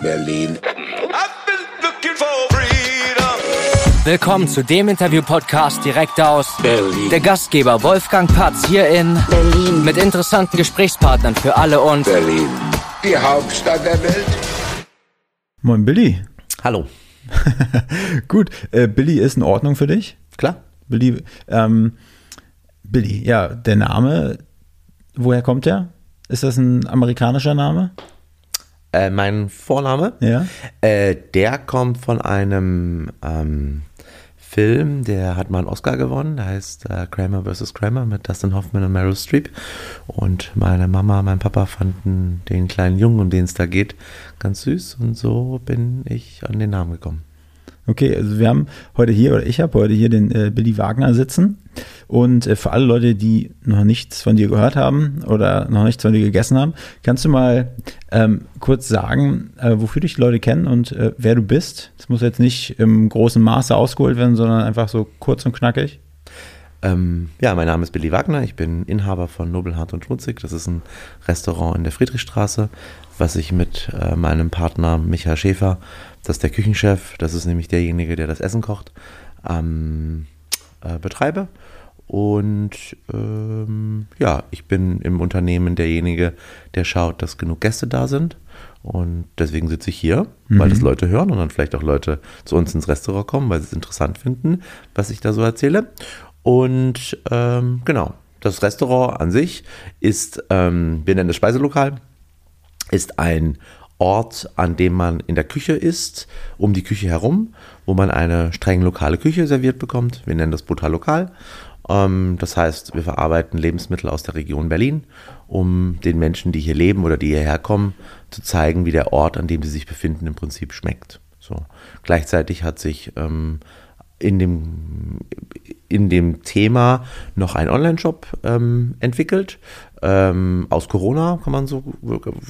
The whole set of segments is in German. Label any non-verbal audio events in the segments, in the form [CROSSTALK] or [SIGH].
Berlin. Willkommen zu dem Interview-Podcast direkt aus Berlin. der Gastgeber Wolfgang Patz hier in Berlin. mit interessanten Gesprächspartnern für alle und Berlin. Die Hauptstadt der Welt. Moin Billy. Hallo. [LAUGHS] Gut, äh, Billy ist in Ordnung für dich? Klar. Billy, ähm, Billy, ja, der Name, woher kommt der? Ist das ein amerikanischer Name? Äh, mein Vorname, Ja. äh, der kommt von einem ähm, Film, der hat mal einen Oscar gewonnen. Der heißt äh, Kramer vs. Kramer mit Dustin Hoffman und Meryl Streep. Und meine Mama, mein Papa fanden den kleinen Jungen, um den es da geht, ganz süß. Und so bin ich an den Namen gekommen. Okay, also wir haben heute hier, oder ich habe heute hier den äh, Billy Wagner sitzen. Und äh, für alle Leute, die noch nichts von dir gehört haben oder noch nichts von dir gegessen haben, kannst du mal ähm, kurz sagen, äh, wofür dich die Leute kennen und äh, wer du bist? Das muss jetzt nicht im großen Maße ausgeholt werden, sondern einfach so kurz und knackig. Ähm, ja, mein Name ist Billy Wagner. Ich bin Inhaber von Nobelhart und Schmutzig. Das ist ein Restaurant in der Friedrichstraße, was ich mit äh, meinem Partner Michael Schäfer, das ist der Küchenchef, das ist nämlich derjenige, der das Essen kocht, ähm, äh, betreibe. Und ähm, ja, ich bin im Unternehmen derjenige, der schaut, dass genug Gäste da sind. Und deswegen sitze ich hier, weil das Leute hören und dann vielleicht auch Leute zu uns ins Restaurant kommen, weil sie es interessant finden, was ich da so erzähle. Und ähm, genau, das Restaurant an sich ist, ähm, wir nennen es Speiselokal, ist ein Ort, an dem man in der Küche ist, um die Küche herum, wo man eine streng lokale Küche serviert bekommt. Wir nennen das Brutal Lokal. Ähm, das heißt, wir verarbeiten Lebensmittel aus der Region Berlin, um den Menschen, die hier leben oder die hierher kommen, zu zeigen, wie der Ort, an dem sie sich befinden, im Prinzip schmeckt. So. Gleichzeitig hat sich ähm, in dem, in dem Thema noch ein Online-Shop ähm, entwickelt. Ähm, aus Corona, kann man so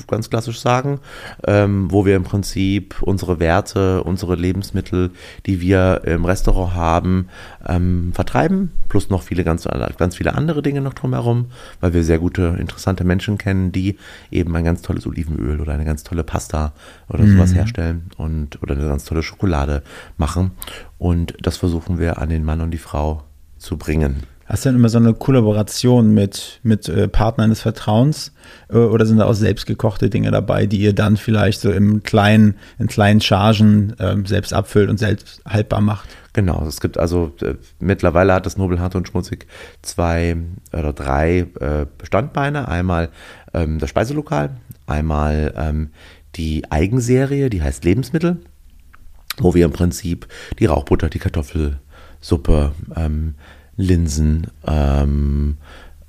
ganz klassisch sagen, ähm, wo wir im Prinzip unsere Werte, unsere Lebensmittel, die wir im Restaurant haben, ähm, vertreiben, plus noch viele ganz, ganz viele andere Dinge noch drumherum, weil wir sehr gute, interessante Menschen kennen, die eben ein ganz tolles Olivenöl oder eine ganz tolle Pasta oder sowas herstellen und oder eine ganz tolle Schokolade machen. Und das versuchen wir an den Mann und die Frau zu bringen. Hast du denn immer so eine Kollaboration mit, mit äh, Partnern des Vertrauens äh, oder sind da auch selbstgekochte Dinge dabei, die ihr dann vielleicht so im kleinen, in kleinen Chargen ähm, selbst abfüllt und selbst haltbar macht? Genau, es gibt also äh, mittlerweile hat das Nobelhart und Schmutzig zwei oder drei äh, Bestandbeine. Einmal ähm, das Speiselokal, einmal ähm, die Eigenserie, die heißt Lebensmittel, wo wir im Prinzip die Rauchbutter, die Kartoffelsuppe, ähm, Linsen, ähm,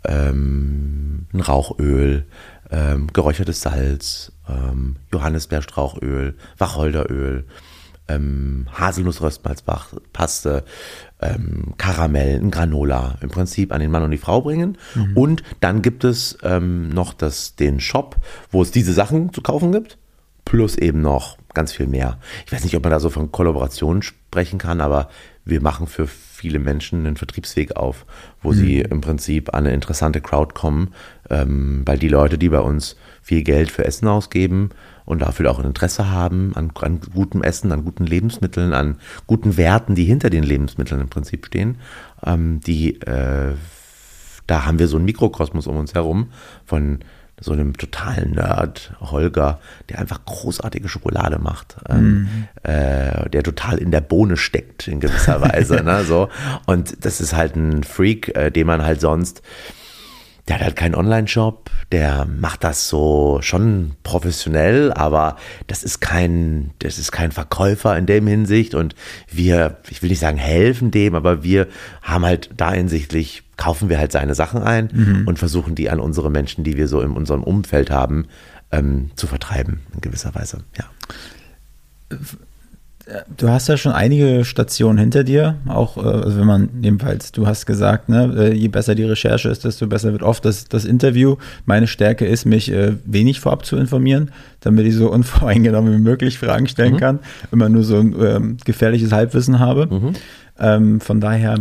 ähm, ein Rauchöl, ähm, geräuchertes Salz, ähm, Johannisbeerstrauchöl, Wacholderöl, ähm, Haselnussröstmalzpaste, ähm, Karamell, ein Granola im Prinzip an den Mann und die Frau bringen. Und dann gibt es ähm, noch das, den Shop, wo es diese Sachen zu kaufen gibt, plus eben noch ganz viel mehr. Ich weiß nicht, ob man da so von Kollaboration sprechen kann, aber wir machen für viele Menschen einen Vertriebsweg auf, wo sie im Prinzip an eine interessante Crowd kommen, ähm, weil die Leute, die bei uns viel Geld für Essen ausgeben und dafür auch ein Interesse haben an, an gutem Essen, an guten Lebensmitteln, an guten Werten, die hinter den Lebensmitteln im Prinzip stehen, ähm, die äh, da haben wir so einen Mikrokosmos um uns herum von so einem totalen Nerd, Holger, der einfach großartige Schokolade macht, ähm, äh, der total in der Bohne steckt in gewisser Weise. [LAUGHS] ne, so. Und das ist halt ein Freak, äh, den man halt sonst, der hat halt keinen Online-Shop, der macht das so schon professionell, aber das ist kein, das ist kein Verkäufer in dem Hinsicht. Und wir, ich will nicht sagen helfen dem, aber wir haben halt da hinsichtlich, kaufen wir halt seine Sachen ein und versuchen die an unsere Menschen, die wir so in unserem Umfeld haben, ähm, zu vertreiben in gewisser Weise, ja. Du hast ja schon einige Stationen hinter dir, auch äh, also wenn man jedenfalls, du hast gesagt, ne, äh, je besser die Recherche ist, desto besser wird oft das, das Interview. Meine Stärke ist, mich äh, wenig vorab zu informieren, damit ich so [LAUGHS] unvoreingenommen wie möglich Fragen stellen kann, immer nur so ein ähm, gefährliches Halbwissen habe. Ähm, von daher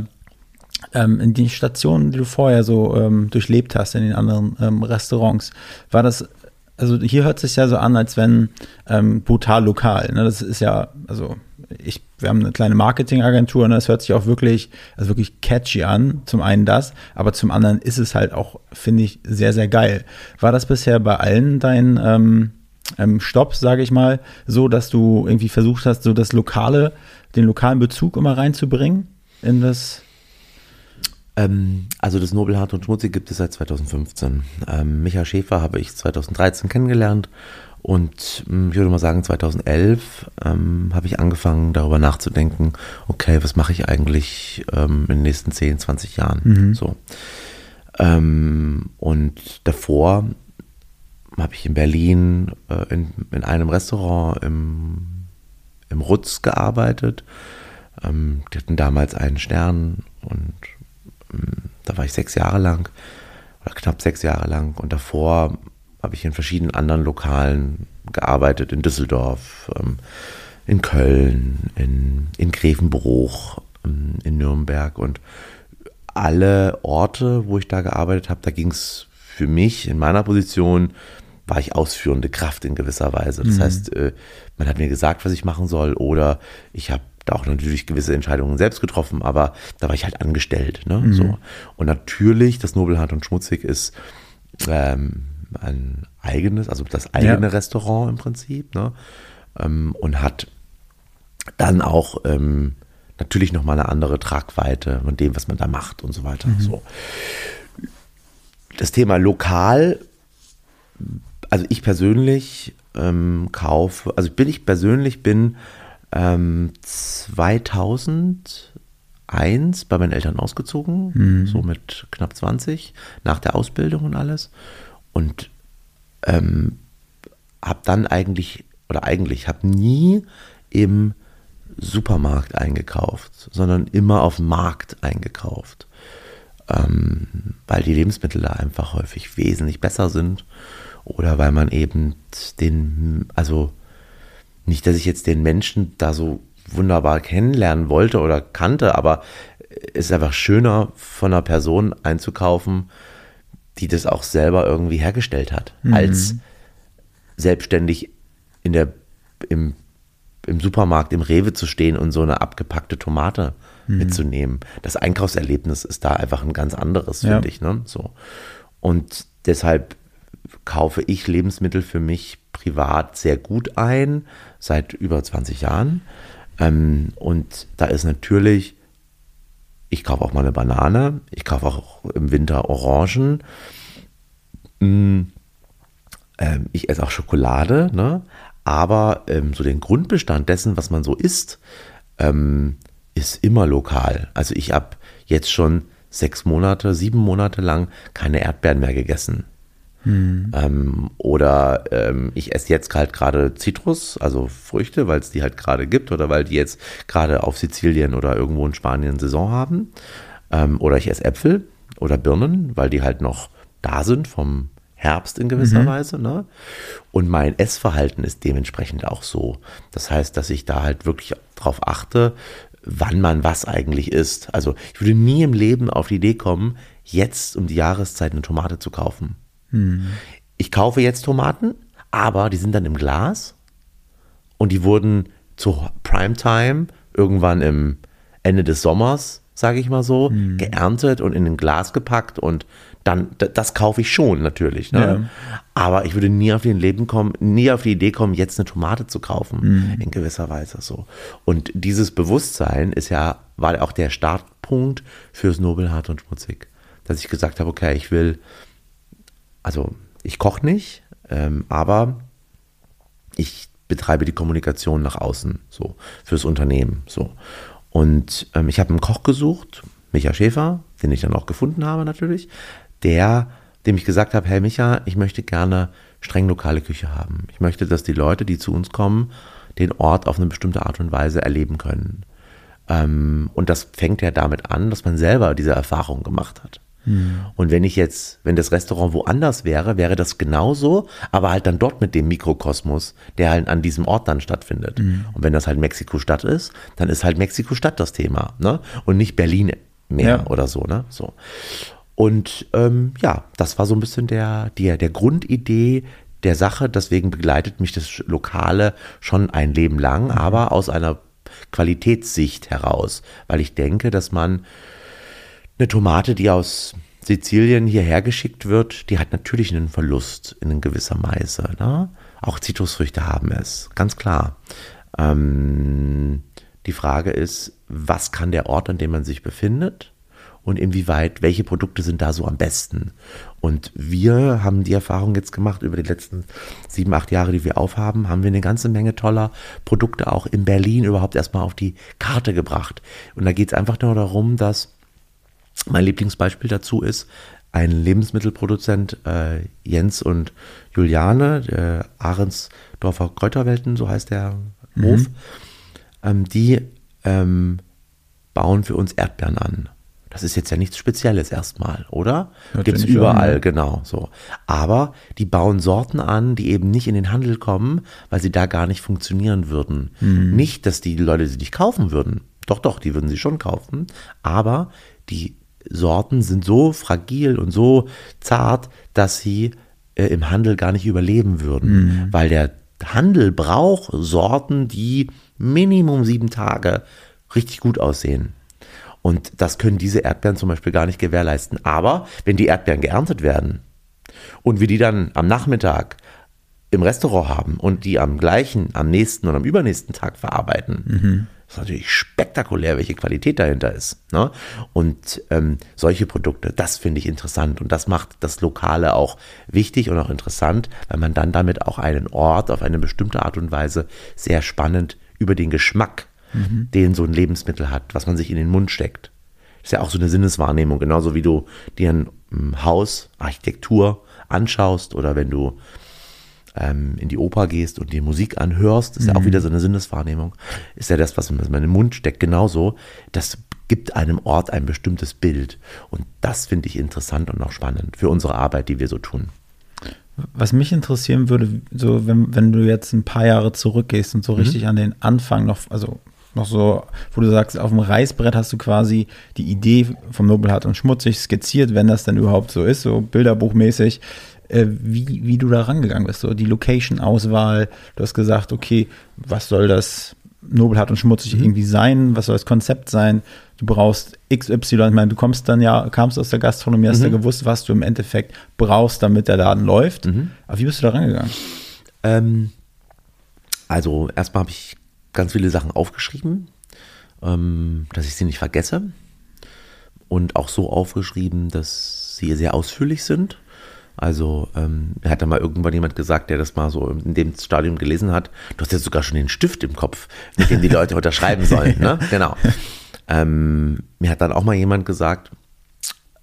ähm, in die Stationen, die du vorher so ähm, durchlebt hast in den anderen ähm, Restaurants, war das also hier hört sich ja so an, als wenn ähm, brutal lokal. Ne? Das ist ja, also ich, wir haben eine kleine Marketingagentur und ne? das hört sich auch wirklich, also wirklich catchy an. Zum einen das, aber zum anderen ist es halt auch, finde ich, sehr, sehr geil. War das bisher bei allen deinen ähm, ähm, Stops, sage ich mal, so, dass du irgendwie versucht hast, so das lokale, den lokalen Bezug immer reinzubringen in das also das Nobelhart und Schmutzig gibt es seit 2015. Ähm, Micha Schäfer habe ich 2013 kennengelernt und hm, ich würde mal sagen 2011 ähm, habe ich angefangen darüber nachzudenken, okay, was mache ich eigentlich ähm, in den nächsten 10, 20 Jahren? Mhm. So. Ähm, und davor habe ich in Berlin äh, in, in einem Restaurant im, im Rutz gearbeitet. Ähm, die hatten damals einen Stern und da war ich sechs Jahre lang oder knapp sechs Jahre lang und davor habe ich in verschiedenen anderen Lokalen gearbeitet, in Düsseldorf, ähm, in Köln, in, in Grevenbruch, ähm, in Nürnberg und alle Orte, wo ich da gearbeitet habe, da ging es für mich in meiner Position, war ich ausführende Kraft in gewisser Weise. Das mhm. heißt, äh, man hat mir gesagt, was ich machen soll oder ich habe da auch natürlich gewisse Entscheidungen selbst getroffen, aber da war ich halt angestellt. Ne? Mhm. So. Und natürlich, das Nobelhart und Schmutzig ist ähm, ein eigenes, also das eigene ja. Restaurant im Prinzip, ne? Ähm, und hat dann auch ähm, natürlich nochmal eine andere Tragweite von dem, was man da macht und so weiter. Mhm. So. Das Thema lokal, also ich persönlich ähm, kaufe, also bin ich persönlich bin ähm, 2001 bei meinen Eltern ausgezogen, mhm. so mit knapp 20, nach der Ausbildung und alles. Und ähm, habe dann eigentlich, oder eigentlich, habe nie im Supermarkt eingekauft, sondern immer auf dem Markt eingekauft. Ähm, weil die Lebensmittel da einfach häufig wesentlich besser sind oder weil man eben den, also nicht, dass ich jetzt den Menschen da so wunderbar kennenlernen wollte oder kannte, aber es ist einfach schöner, von einer Person einzukaufen, die das auch selber irgendwie hergestellt hat, mhm. als selbstständig in der, im, im Supermarkt, im Rewe zu stehen und so eine abgepackte Tomate mhm. mitzunehmen. Das Einkaufserlebnis ist da einfach ein ganz anderes, finde ja. ich. Ne? So. Und deshalb kaufe ich Lebensmittel für mich privat sehr gut ein, seit über 20 Jahren. Ähm, und da ist natürlich, ich kaufe auch mal eine Banane, ich kaufe auch im Winter Orangen. Mm, ähm, ich esse auch Schokolade, ne? aber ähm, so den Grundbestand dessen, was man so isst, ähm, ist immer lokal. Also ich habe jetzt schon sechs Monate, sieben Monate lang keine Erdbeeren mehr gegessen. Mhm. Ähm, oder ähm, ich esse jetzt halt gerade Zitrus, also Früchte, weil es die halt gerade gibt oder weil die jetzt gerade auf Sizilien oder irgendwo in Spanien Saison haben. Ähm, oder ich esse Äpfel oder Birnen, weil die halt noch da sind vom Herbst in gewisser mhm. Weise. Ne? Und mein Essverhalten ist dementsprechend auch so. Das heißt, dass ich da halt wirklich darauf achte, wann man was eigentlich isst. Also ich würde nie im Leben auf die Idee kommen, jetzt um die Jahreszeit eine Tomate zu kaufen. Hm. Ich kaufe jetzt Tomaten, aber die sind dann im Glas und die wurden zu Primetime irgendwann im Ende des Sommers, sage ich mal so, hm. geerntet und in ein Glas gepackt und dann, das kaufe ich schon natürlich. Ne? Ja. Aber ich würde nie auf die, Leben kommen, nie auf die Idee kommen, jetzt eine Tomate zu kaufen, mhm. in gewisser Weise so. Und dieses Bewusstsein ist ja, war auch der Startpunkt fürs Nobelhart und Schmutzig. Dass ich gesagt habe, okay, ich will also ich koche nicht, ähm, aber ich betreibe die Kommunikation nach außen, so fürs Unternehmen, so. Und ähm, ich habe einen Koch gesucht, Micha Schäfer, den ich dann auch gefunden habe natürlich, der, dem ich gesagt habe, hey Micha, ich möchte gerne streng lokale Küche haben. Ich möchte, dass die Leute, die zu uns kommen, den Ort auf eine bestimmte Art und Weise erleben können. Ähm, und das fängt ja damit an, dass man selber diese Erfahrung gemacht hat. Mhm. Und wenn ich jetzt, wenn das Restaurant woanders wäre, wäre das genauso, aber halt dann dort mit dem Mikrokosmos, der halt an diesem Ort dann stattfindet. Mhm. Und wenn das halt Mexiko-Stadt ist, dann ist halt Mexiko-Stadt das Thema, ne? Und nicht Berlin mehr ja. oder so, ne? So. Und ähm, ja, das war so ein bisschen der, der, der Grundidee der Sache. Deswegen begleitet mich das Lokale schon ein Leben lang, aber aus einer Qualitätssicht heraus, weil ich denke, dass man eine Tomate, die aus Sizilien hierher geschickt wird, die hat natürlich einen Verlust in gewisser Weise. Ne? Auch Zitrusfrüchte haben es, ganz klar. Ähm, die Frage ist, was kann der Ort, an dem man sich befindet? und inwieweit, welche Produkte sind da so am besten. Und wir haben die Erfahrung jetzt gemacht, über die letzten sieben, acht Jahre, die wir aufhaben, haben wir eine ganze Menge toller Produkte auch in Berlin überhaupt erstmal auf die Karte gebracht. Und da geht es einfach nur darum, dass mein Lieblingsbeispiel dazu ist, ein Lebensmittelproduzent, äh, Jens und Juliane, der Ahrensdorfer Kräuterwelten, so heißt der Hof, mhm. ähm, die ähm, bauen für uns Erdbeeren an. Das ist jetzt ja nichts Spezielles erstmal, oder? Gibt es überall, an, genau so. Aber die bauen Sorten an, die eben nicht in den Handel kommen, weil sie da gar nicht funktionieren würden. Mhm. Nicht, dass die Leute sie nicht kaufen würden. Doch, doch, die würden sie schon kaufen. Aber die Sorten sind so fragil und so zart, dass sie äh, im Handel gar nicht überleben würden. Mhm. Weil der Handel braucht Sorten, die Minimum sieben Tage richtig gut aussehen. Und das können diese Erdbeeren zum Beispiel gar nicht gewährleisten. Aber wenn die Erdbeeren geerntet werden und wir die dann am Nachmittag im Restaurant haben und die am gleichen, am nächsten und am übernächsten Tag verarbeiten, mhm. Ist natürlich spektakulär, welche Qualität dahinter ist. Ne? Und ähm, solche Produkte, das finde ich interessant und das macht das Lokale auch wichtig und auch interessant, weil man dann damit auch einen Ort auf eine bestimmte Art und Weise sehr spannend über den Geschmack mhm. den so ein Lebensmittel hat, was man sich in den Mund steckt. Das ist ja auch so eine Sinneswahrnehmung, genauso wie du dir ein ähm, Haus, Architektur anschaust oder wenn du ähm, in die Oper gehst und dir Musik anhörst, ist mhm. ja auch mhm. wieder so eine Sinneswahrnehmung. Ist ja das, was man in den Mund steckt, genauso. Das gibt einem Ort ein bestimmtes Bild. Und das finde ich interessant und auch spannend für unsere Arbeit, die wir so tun. Was mich interessieren würde, so wenn, wenn du jetzt ein paar Jahre zurückgehst und so mhm. richtig an den Anfang noch, also noch so, wo du sagst, auf dem Reißbrett hast du quasi die Idee vom Nobelhart und Schmutzig skizziert, wenn das denn überhaupt so ist, so bilderbuchmäßig, wie, wie du da rangegangen bist, so die Location-Auswahl, du hast gesagt, okay, was soll das Nobelhart und Schmutzig mhm. irgendwie sein, was soll das Konzept sein, du brauchst XY, ich meine, du kommst dann ja, kamst aus der Gastronomie, hast mhm. ja gewusst, was du im Endeffekt brauchst, damit der Laden läuft, mhm. aber wie bist du da rangegangen? Ähm, also erstmal habe ich ganz viele Sachen aufgeschrieben, ähm, dass ich sie nicht vergesse. Und auch so aufgeschrieben, dass sie sehr ausführlich sind. Also ähm, hat da mal irgendwann jemand gesagt, der das mal so in dem Stadium gelesen hat, du hast jetzt sogar schon den Stift im Kopf, mit dem die Leute [LAUGHS] unterschreiben sollen. Ne? [LAUGHS] Genau. Ähm, mir hat dann auch mal jemand gesagt,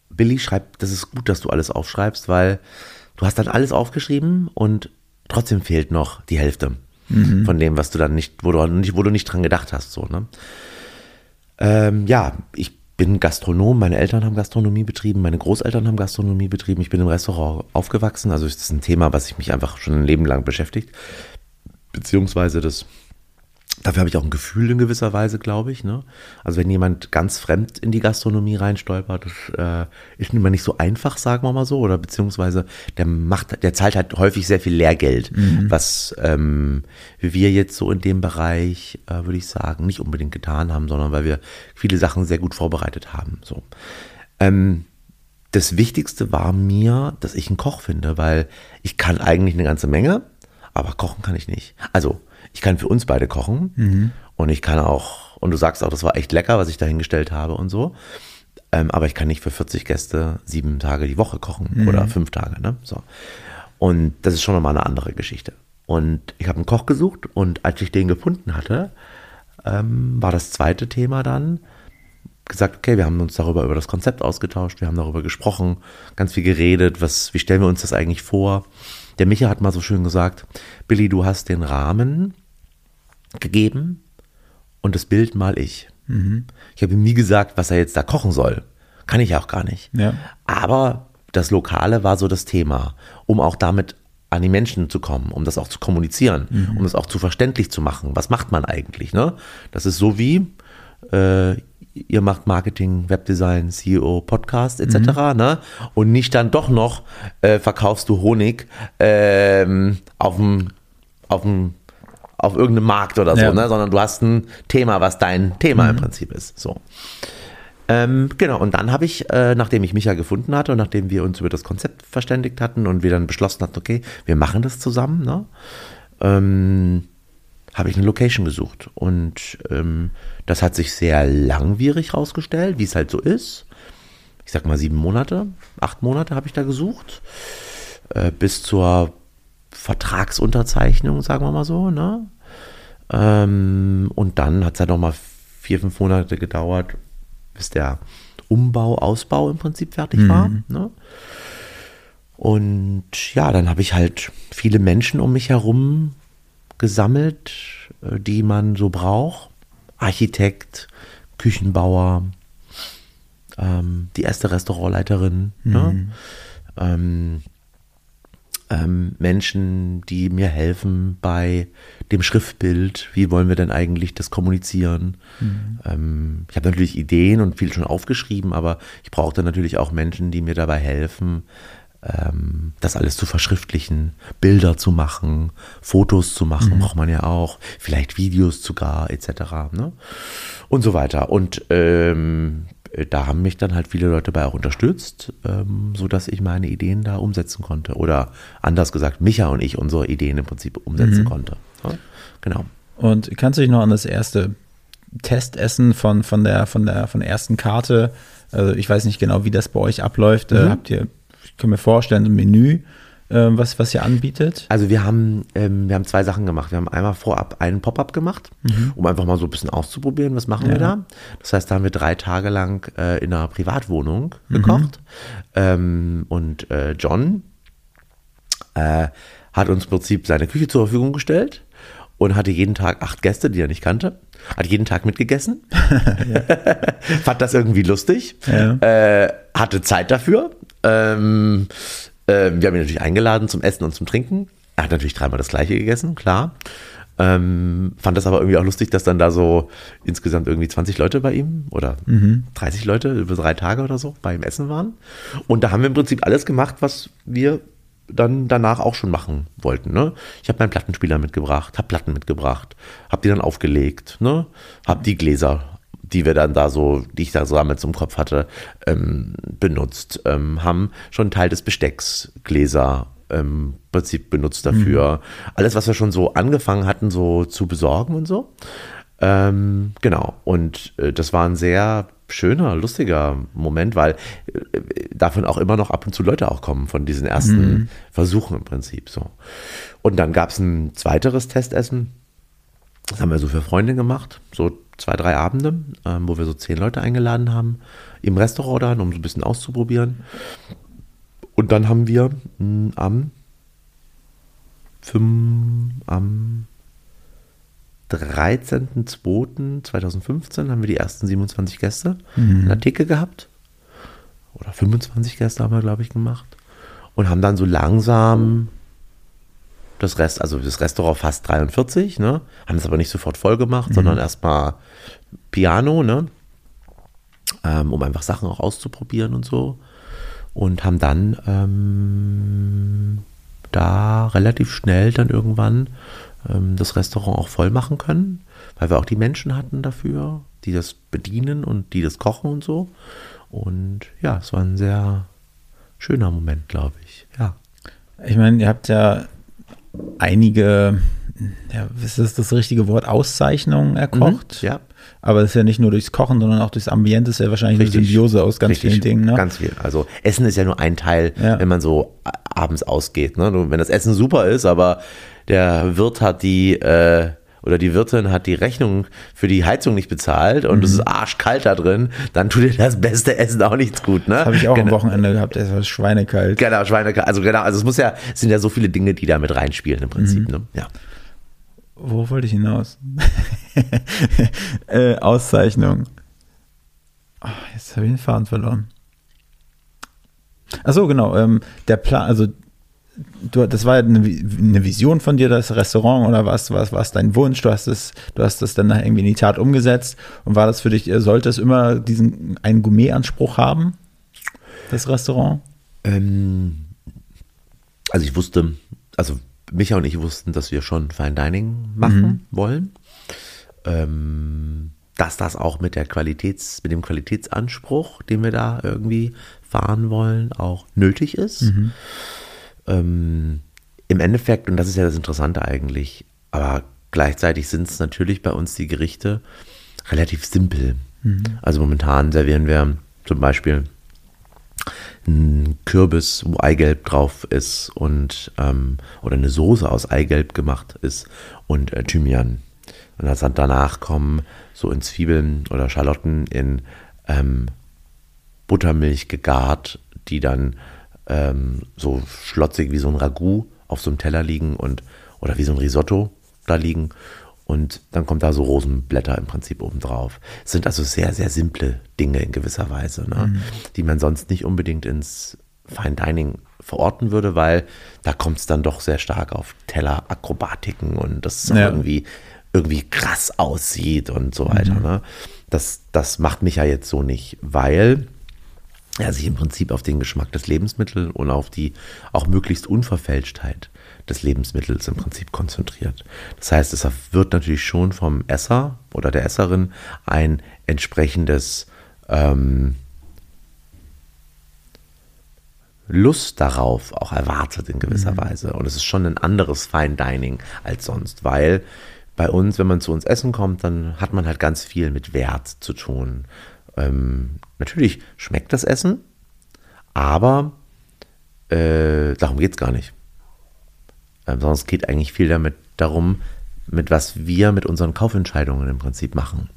Billy, schreib, das ist gut, dass du alles aufschreibst, weil du hast dann alles aufgeschrieben und trotzdem fehlt noch die Hälfte mhm. von dem, was du dann nicht, wo du nicht, wo du nicht dran gedacht hast, so, ne? Ähm, ja, ich bin Gastronom, meine Eltern haben Gastronomie betrieben, meine Großeltern haben Gastronomie betrieben, ich bin im Restaurant aufgewachsen, also ist das ein Thema, was ich mich einfach schon ein Leben lang beschäftigt, beziehungsweise das Dafür habe ich auch ein Gefühl in gewisser Weise, glaube ich. Ne? Also wenn jemand ganz fremd in die Gastronomie reinstolpert, das äh, ist immer nicht so einfach, sagen wir mal so, oder beziehungsweise der macht, der zahlt halt häufig sehr viel Lehrgeld, mhm. was ähm, wir jetzt so in dem Bereich, äh, würde ich sagen, nicht unbedingt getan haben, sondern weil wir viele Sachen sehr gut vorbereitet haben. So. Ähm, das Wichtigste war mir, dass ich einen Koch finde, weil ich kann eigentlich eine ganze Menge, aber kochen kann ich nicht. Also ich kann für uns beide kochen mhm. und ich kann auch, und du sagst auch, das war echt lecker, was ich da hingestellt habe und so. Ähm, aber ich kann nicht für 40 Gäste sieben Tage die Woche kochen mhm. oder fünf Tage. Ne? So. Und das ist schon nochmal eine andere Geschichte. Und ich habe einen Koch gesucht und als ich den gefunden hatte, ähm, war das zweite Thema dann gesagt, okay, wir haben uns darüber über das Konzept ausgetauscht, wir haben darüber gesprochen, ganz viel geredet, was, wie stellen wir uns das eigentlich vor? Der Micha hat mal so schön gesagt, Billy, du hast den Rahmen, gegeben und das Bild mal ich. Mhm. Ich habe ihm nie gesagt, was er jetzt da kochen soll. Kann ich auch gar nicht. Ja. Aber das Lokale war so das Thema, um auch damit an die Menschen zu kommen, um das auch zu kommunizieren, mhm. um das auch zu verständlich zu machen. Was macht man eigentlich? Ne? Das ist so wie, äh, ihr macht Marketing, Webdesign, CEO, Podcast etc. Mhm. Ne? Und nicht dann doch noch äh, verkaufst du Honig ähm, auf dem auf dem auf irgendeinem Markt oder so, Ja. ne? sondern du hast ein Thema, was dein Thema im Prinzip ist. So. Ähm, genau, und dann habe ich, äh, nachdem ich Micha gefunden hatte und nachdem wir uns über das Konzept verständigt hatten und wir dann beschlossen hatten, okay, wir machen das zusammen, ne? ähm, habe ich eine Location gesucht. Und ähm, das hat sich sehr langwierig rausgestellt, wie es halt so ist. Ich sag mal sieben Monate, acht Monate habe ich da gesucht. Äh, bis zur Vertragsunterzeichnung, sagen wir mal so. Ne? Ähm, und dann hat es halt nochmal vier, fünf Monate gedauert, bis der Umbau, Ausbau im Prinzip fertig war. Ne? Und ja, dann habe ich halt viele Menschen um mich herum gesammelt, äh, die man so braucht. Architekt, Küchenbauer, ähm, die erste Restaurantleiterin, ne? ähm, ähm, Menschen, die mir helfen bei dem Schriftbild. Wie wollen wir denn eigentlich das kommunizieren? Ähm, ich habe natürlich Ideen und viel schon aufgeschrieben, aber ich brauchte natürlich auch Menschen, die mir dabei helfen, ähm, das alles zu verschriftlichen, Bilder zu machen, Fotos zu machen, braucht man ja auch, vielleicht Videos sogar, etc. Ne? Und so weiter. Und ähm, da haben mich dann halt viele Leute bei auch unterstützt, ähm, sodass ich meine Ideen da umsetzen konnte. Oder anders gesagt, Micha und ich unsere Ideen im Prinzip umsetzen konnte. Ja, genau. Und kannst du dich noch an das erste Testessen von, von, der, von, der, von der ersten Karte, also ich weiß nicht genau, wie das bei euch abläuft, äh, habt ihr, ich kann mir vorstellen, ein Menü, äh, was, was ihr anbietet? Also wir haben, ähm, wir haben zwei Sachen gemacht. Wir haben einmal vorab einen Pop-up gemacht, um einfach mal so ein bisschen auszuprobieren, was machen wir da. Das heißt, da haben wir drei Tage lang äh, in einer Privatwohnung gekocht. Ähm, und äh, John äh, hat uns im Prinzip seine Küche zur Verfügung gestellt und hatte jeden Tag acht Gäste, die er nicht kannte. Hat jeden Tag mitgegessen. [LAUGHS] Fand das irgendwie lustig. Ja. Äh, hatte Zeit dafür. Ähm, äh, wir haben ihn natürlich eingeladen zum Essen und zum Trinken. Er hat natürlich dreimal das gleiche gegessen, klar. Ähm, fand das aber irgendwie auch lustig, dass dann da so insgesamt irgendwie 20 Leute bei ihm oder 30 Leute über drei Tage oder so bei ihm essen waren. Und da haben wir im Prinzip alles gemacht, was wir dann danach auch schon machen wollten. Ne? Ich habe meinen Plattenspieler mitgebracht, habe Platten mitgebracht, habe die dann aufgelegt, ne? habe die Gläser, die wir dann da so, die ich da so damit zum Kopf hatte, ähm, benutzt, ähm, haben schon Teil des Bestecks, Gläser, ähm, im Prinzip benutzt dafür. Alles, was wir schon so angefangen hatten, so zu besorgen und so. Ähm, genau. Und äh, das war ein sehr schöner, lustiger Moment, weil äh, davon auch immer noch ab und zu Leute auch kommen von diesen ersten Versuchen im Prinzip so. Und dann gab es ein zweiteres Testessen. Das haben wir so für Freunde gemacht, so zwei, drei Abende, ähm, wo wir so zehn Leute eingeladen haben, im Restaurant dann, um so ein bisschen auszuprobieren. Und dann haben wir mh, am, fünf, am 13.02.2015 haben wir die ersten 27 Gäste in der Theke gehabt. Oder 25 Gäste haben wir, glaube ich, gemacht. Und haben dann so langsam das Rest, also das Restaurant fast 43, ne? Haben es aber nicht sofort voll gemacht, sondern erstmal Piano, ne? Ähm, um einfach Sachen auch auszuprobieren und so. Und haben dann ähm, da relativ schnell dann irgendwann ähm, das Restaurant auch voll machen können, weil wir auch die Menschen hatten dafür, die das bedienen und die das kochen und so. Und ja, es war ein sehr schöner Moment, glaube ich. Ja. Ich meine, ihr habt ja einige, ja, ist das richtige Wort, Auszeichnungen erkocht. Mhm, ja. Aber das ist ja nicht nur durchs Kochen, sondern auch durchs Ambiente, das ist ja wahrscheinlich Richtig. eine Symbiose aus ganz Richtig. vielen Dingen. Ne? Ganz viel. Also Essen ist ja nur ein Teil, Ja. wenn man so abends ausgeht. Ne? Wenn das Essen super ist, aber der Wirt hat die äh, oder die Wirtin hat die Rechnung für die Heizung nicht bezahlt und es Mhm. ist arschkalt da drin, dann tut dir das beste Essen auch nichts gut. Ne? Habe ich auch am genau, Wochenende gehabt, es war schweinekalt. Genau, Schweine, also genau, also es muss ja, es sind ja so viele Dinge, die da mit reinspielen im Mhm. Prinzip. Ne? Ja. Wo wollte ich hinaus? [LAUGHS] äh, Auszeichnung. Ah, jetzt habe ich den Faden verloren. Ach so, genau. Ähm, der Plan, also du, das war eine, eine Vision von dir, das Restaurant oder was, was war es dein Wunsch? Du hast es, du hast es dann irgendwie in die Tat umgesetzt und war das für dich, sollte es immer diesen einen Gourmet-Anspruch haben, das Restaurant? Ähm, also ich wusste, also Micha und ich wussten, dass wir schon Fine Dining machen Mhm. wollen. Ähm, dass das auch mit der Qualitäts, mit dem Qualitätsanspruch, den wir da irgendwie fahren wollen, auch nötig ist. Mhm. Ähm, Im Endeffekt, und das ist ja das Interessante eigentlich, aber gleichzeitig sind es natürlich bei uns die Gerichte relativ simpel. Also momentan servieren wir zum Beispiel ein Kürbis, wo Eigelb drauf ist und ähm, oder eine Soße aus Eigelb gemacht ist und äh, Thymian. Und das dann danach kommen so in Zwiebeln oder Schalotten in ähm, Buttermilch gegart, die dann ähm, so schlotzig wie so ein Ragout auf so einem Teller liegen und oder wie so ein Risotto da liegen. Und dann kommt da so Rosenblätter im Prinzip oben drauf. Es sind also sehr, sehr simple Dinge in gewisser Weise, ne? die man sonst nicht unbedingt ins Fine Dining verorten würde, weil da kommt es dann doch sehr stark auf Tellerakrobatiken und das Ja. irgendwie, irgendwie krass aussieht und so weiter. Ne? Das, das macht mich ja jetzt so nicht, weil er sich im Prinzip auf den Geschmack des Lebensmittels und auf die auch möglichst Unverfälschtheit des Lebensmittels im Prinzip konzentriert. Das heißt, es wird natürlich schon vom Esser oder der Esserin ein entsprechendes ähm, Lust darauf auch erwartet in gewisser Weise. Und es ist schon ein anderes Fine Dining als sonst, weil bei uns, wenn man zu uns essen kommt, dann hat man halt ganz viel mit Wert zu tun. Ähm, natürlich schmeckt das Essen, aber äh, darum geht es gar nicht. Ähm, sondern geht eigentlich viel damit darum, mit was wir mit unseren Kaufentscheidungen im Prinzip machen.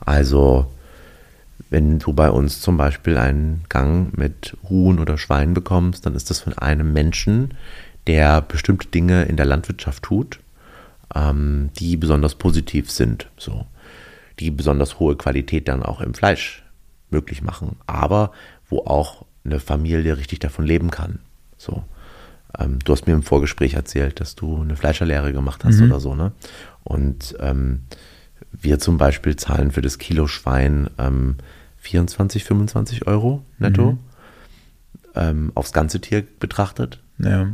Also, wenn du bei uns zum Beispiel einen Gang mit Huhn oder Schwein bekommst, dann ist das von einem Menschen, der bestimmte Dinge in der Landwirtschaft tut, ähm, die besonders positiv sind, so, die besonders hohe Qualität dann auch im Fleisch möglich machen, aber wo auch eine Familie richtig davon leben kann. So. Ähm, du hast mir im Vorgespräch erzählt, dass du eine Fleischerlehre gemacht hast oder so, ne? Und ähm, wir zum Beispiel zahlen für das Kilo Schwein ähm, 24, 25 Euro netto ähm, aufs ganze Tier betrachtet. Ja.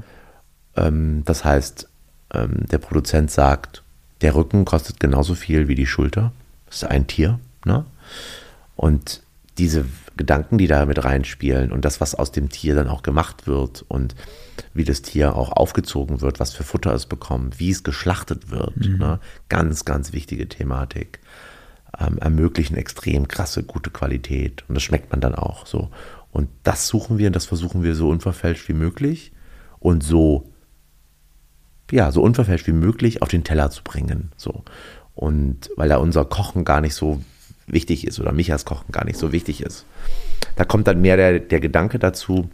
Ähm, das heißt, ähm, der Produzent sagt, der Rücken kostet genauso viel wie die Schulter. Das ist ein Tier. Ne? Und diese Gedanken, die da mit reinspielen und das, was aus dem Tier dann auch gemacht wird und wie das Tier auch aufgezogen wird, was für Futter es bekommt, wie es geschlachtet wird, ne? ganz, ganz wichtige Thematik, ähm, ermöglichen extrem krasse, gute Qualität und das schmeckt man dann auch so. Und das suchen wir und das versuchen wir so unverfälscht wie möglich und so ja, so unverfälscht wie möglich auf den Teller zu bringen. So. Und weil da unser Kochen gar nicht so wichtig ist oder Michas Kochen gar nicht so wichtig ist. Da kommt dann mehr der, der Gedanke dazu,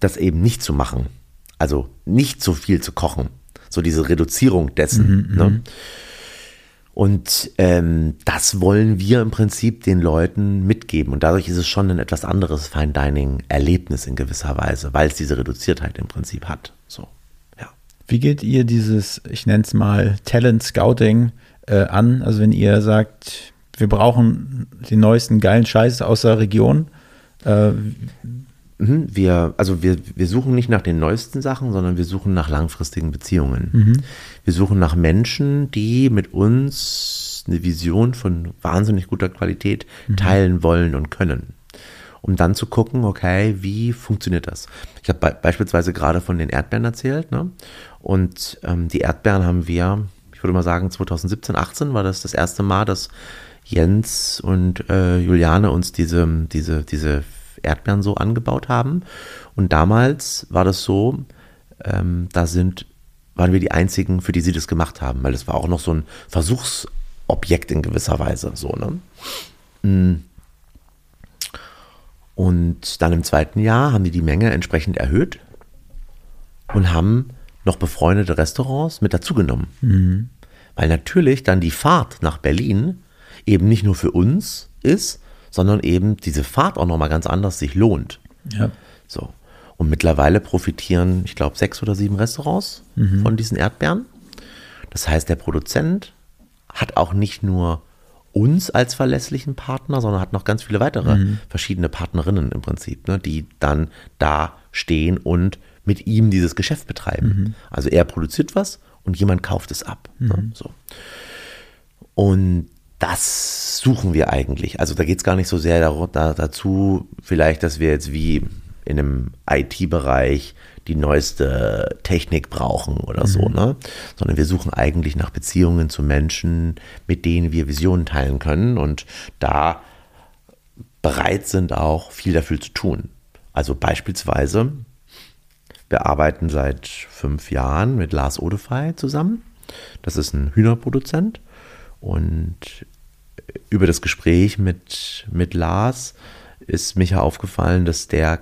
das eben nicht zu machen. Also nicht so viel zu kochen. So diese Reduzierung dessen. ne? Und ähm, das wollen wir im Prinzip den Leuten mitgeben. Und dadurch ist es schon ein etwas anderes Fine Dining-Erlebnis in gewisser Weise, weil es diese Reduziertheit im Prinzip hat. So, ja. Wie geht ihr dieses, ich nenne es mal Talent Scouting äh, an? Also wenn ihr sagt, wir brauchen den neuesten geilen Scheiß aus der Region, äh, Mhm, Wir, also wir, wir suchen nicht nach den neuesten Sachen, sondern wir suchen nach langfristigen Beziehungen. Wir suchen nach Menschen, die mit uns eine Vision von wahnsinnig guter Qualität teilen wollen und können. Um dann zu gucken, okay, wie funktioniert das? Ich habe be beispielsweise gerade von den Erdbeeren erzählt, ne? Und ähm, die Erdbeeren haben wir, würde mal sagen, 2017, 18 war das das erste Mal, dass Jens und äh, Juliane uns diese, diese, diese Erdbeeren so angebaut haben. Und damals war das so, ähm, da sind, waren wir die einzigen, für die sie das gemacht haben, weil das war auch noch so ein Versuchsobjekt in gewisser Weise. So, ne? Mm. Und dann im zweiten Jahr haben die die Menge entsprechend erhöht und haben noch befreundete Restaurants mit dazugenommen. Weil natürlich dann die Fahrt nach Berlin eben nicht nur für uns ist, sondern eben diese Fahrt auch nochmal ganz anders sich lohnt. ja. So. Und mittlerweile profitieren, ich glaube, sechs oder sieben Restaurants von diesen Erdbeeren. Das heißt, der Produzent hat auch nicht nur uns als verlässlichen Partner, sondern hat noch ganz viele weitere verschiedene Partnerinnen im Prinzip, ne, die dann da stehen und mit ihm dieses Geschäft betreiben. Also er produziert was und jemand kauft es ab. Ne, so. Und das suchen wir eigentlich. Also da geht es gar nicht so sehr dar- da, dazu, vielleicht, dass wir jetzt wie in einem IT-Bereich die neueste Technik brauchen oder so, ne? Sondern wir suchen eigentlich nach Beziehungen zu Menschen, mit denen wir Visionen teilen können und da bereit sind auch viel dafür zu tun. Also beispielsweise, wir arbeiten seit fünf Jahren mit Lars Odefey zusammen. Das ist ein Hühnerproduzent. Und über das Gespräch mit, mit Lars ist Micha aufgefallen, dass der